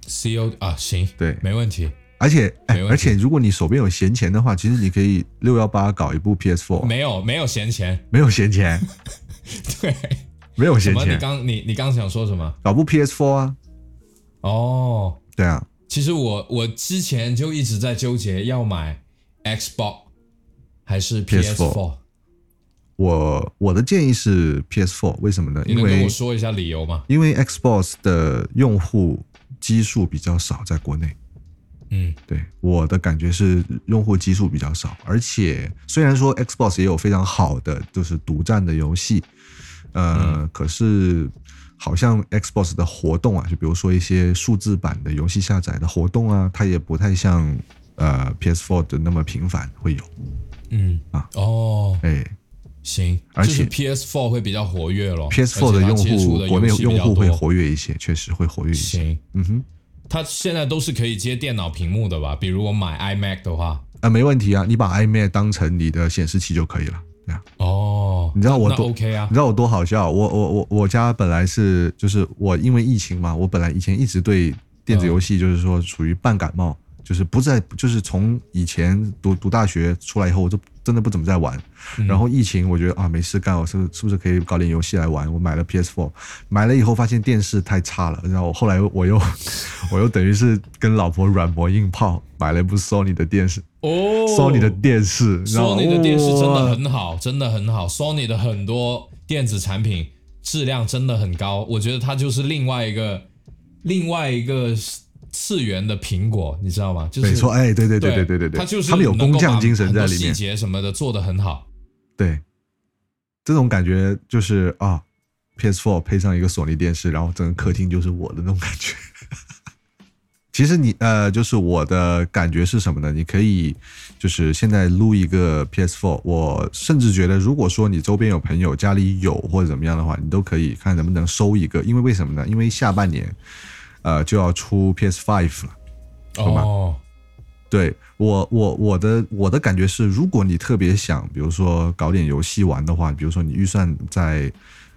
CO 啊，行，对没问题。而且，而且如果你手边有闲钱的话，其实你可以六幺八搞一部 PS Four 没有没有闲钱，没有闲钱，对。没有闲钱？你，刚你你刚想说什么？搞部 PS Four 啊，哦，对啊，其实我我之前就一直在纠结要买 Xbox 还是 PS Four。我我的建议是 P S four，为什么呢？因为我说一下理由嘛？因为 Xbox 的用户基数比较少，在国内。嗯。对我的感觉是用户基数比较少，而且虽然说 Xbox 也有非常好的就是独占的游戏，呃，可是好像 Xbox 的活动啊，就比如说一些数字版的游戏下载的活动啊，它也不太像呃 PS4 的那么频繁会有。嗯。啊。哦，哎，行，而且就是 PS4 会比较活跃咯 PS4 的而且它用户国内用户会活跃一些，确实会活跃一些。行，嗯哼，它现在都是可以接电脑屏幕的吧？比如我买 iMac 的话，啊，没问题啊，你把 iMac 当成你的显示器就可以了。对啊，哦，你知道我多 OK 啊你？知道我多好笑？我我我我家本来是就是我因为疫情嘛，我本来以前一直对电子游戏就是说属于半感冒，就是不在就是从以前读读大学出来以后，我就真的不怎么在玩。然后疫情我觉得啊没事干，我是是不是可以搞点游戏来玩？我买了 PS4，买了以后发现电视太差了，然后后来我又我又等于是跟老婆软磨硬泡买了一部 Sony 的电视。哦 Sony 的电视，，Sony 的电视真的很好，真的很好。Sony 的很多电子产品质量真的很高，我觉得它就是另外一个另外一个次元的苹果，你知道吗？没错，哎，对对对对对对对，他就是他们有工匠精神在里面，细节什么的做的很好。对，这种感觉就是啊，PS Four 配上一个索尼电视，然后整个客厅就是我的那种感觉。其实你呃，就是我的感觉是什么呢？你可以就是现在撸一个 PS Four，我甚至觉得，如果说你周边有朋友家里有或者怎么样的话，你都可以看能不能收一个。因为为什么呢？因为下半年。呃就要出 PS Five 了。懂吗？哦，对我，我我的我的感觉是，如果你特别想，比如说搞点游戏玩的话，比如说你预算在，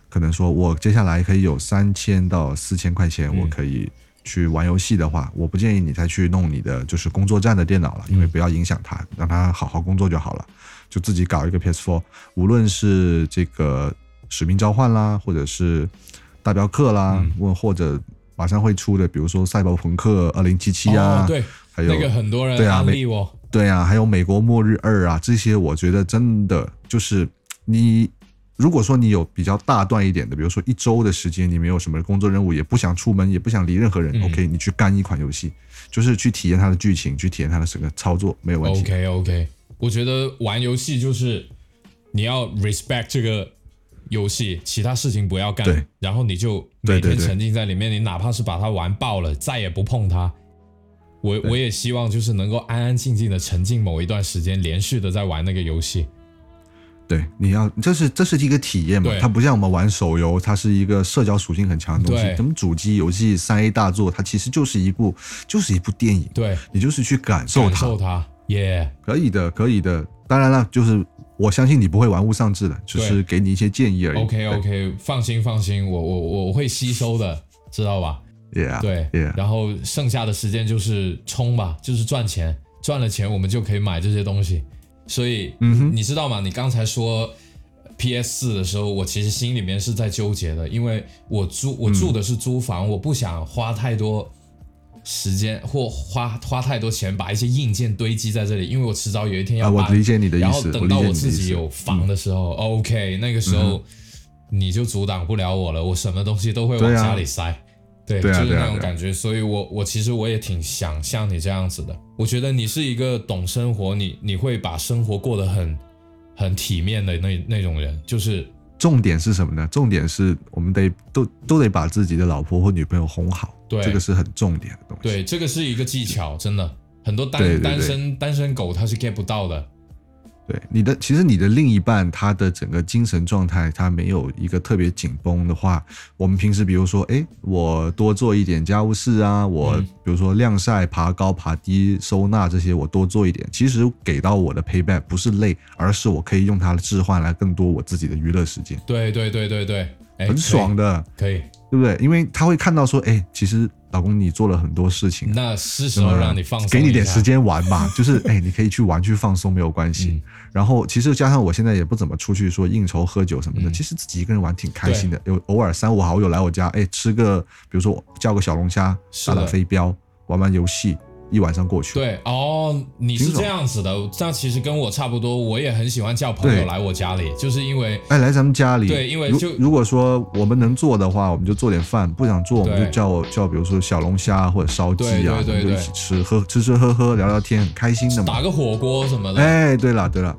可能说我接下来可以有三千到四千块钱，我可以去玩游戏的话，我不建议你再去弄你的就是工作站的电脑了，因为不要影响它，让它好好工作就好了，就自己搞一个 PS Four，无论是这个使命召唤啦，或者是大镖客啦，问、或者马上会出的，比如说赛博朋克二零七七啊，哦，对，还有那个很多人对啊没安利我。对啊，还有美国末日二啊，这些我觉得真的就是你，如果说你有比较大段一点的，比如说一周的时间，你没有什么工作任务，也不想出门，也不想理任何人、嗯 o k 你去干一款游戏，就是去体验它的剧情，去体验它的整个操作，没有问题。OK OK，我觉得玩游戏就是你要 respect 这个游戏，其他事情不要干，对然后你就每对对对天沉浸在里面，你哪怕是把它玩爆了，再也不碰它。我我也希望就是能够安安静静的沉浸某一段时间，连续的在玩那个游戏。对，你要这是这是一个体验嘛对，它不像我们玩手游，它是一个社交属性很强的东西对。咱们主机游戏三 A 大作，它其实就是一部就是一部电影，对，你就是去感受它感，受它，耶、可以的，可以的。当然了，就是我相信你不会玩物丧志的，只是给你一些建议而已。OK OK，放心放心，我我我我会吸收的，知道吧？，Yeah，对 Yeah，然后剩下的时间就是冲吧，就是赚钱，赚了钱我们就可以买这些东西。所以，嗯你知道吗？你刚才说 PS 四的时候，我其实心里面是在纠结的，因为我租我住的是租房，我不想花太多时间或花花太多钱把一些硬件堆积在这里，因为我迟早有一天要啊我搬。理解你的意思然后等到我自己有房的时候、o k 那个时候你就阻挡不了我了，我什么东西都会往家里塞。对，就是那种感觉，所以我我其实我也挺想像你这样子的。我觉得你是一个懂生活，你你会把生活过得很很体面的那那种人，就是重点是什么呢？重点是我们得都都得把自己的老婆或女朋友哄好，对。这个是很重点的东西。对这个是一个技巧，真的。很多单单身单身狗他是 get 不到的。对你的，其实你的另一半他的整个精神状态，他没有一个特别紧绷的话，我们平时比如说，哎，我多做一点家务事啊，我嗯。比如说晾晒、爬高、爬低、收纳这些，我多做一点，其实给到我的 payback 不是累，而是我可以用它的置换来更多我自己的娱乐时间，对对对对对，哎，很爽的，的，可以。对不对？因为他会看到说，哎，其实老公你做了很多事情啊，那是时候让你放松，给你点时间玩嘛，就是哎，你可以去玩去放松没有关系。嗯然后其实加上我现在也不怎么出去说应酬喝酒什么的，嗯其实自己一个人玩挺开心的。有偶尔三五好友来我家，哎，吃个比如说叫个小龙虾，打打飞镖，玩玩游戏，一晚上过去。对哦，你是这样子的，这其实跟我差不多，我也很喜欢叫朋友来我家里，就是因为哎，来咱们家里，对因为就如果说我们能做的话，我们就做点饭；不想做，我们就叫叫，比如说小龙虾或者烧鸡啊，对对对一起吃，喝吃吃喝喝，聊聊天，很开心的嘛。打个火锅什么的。哎，对了对了，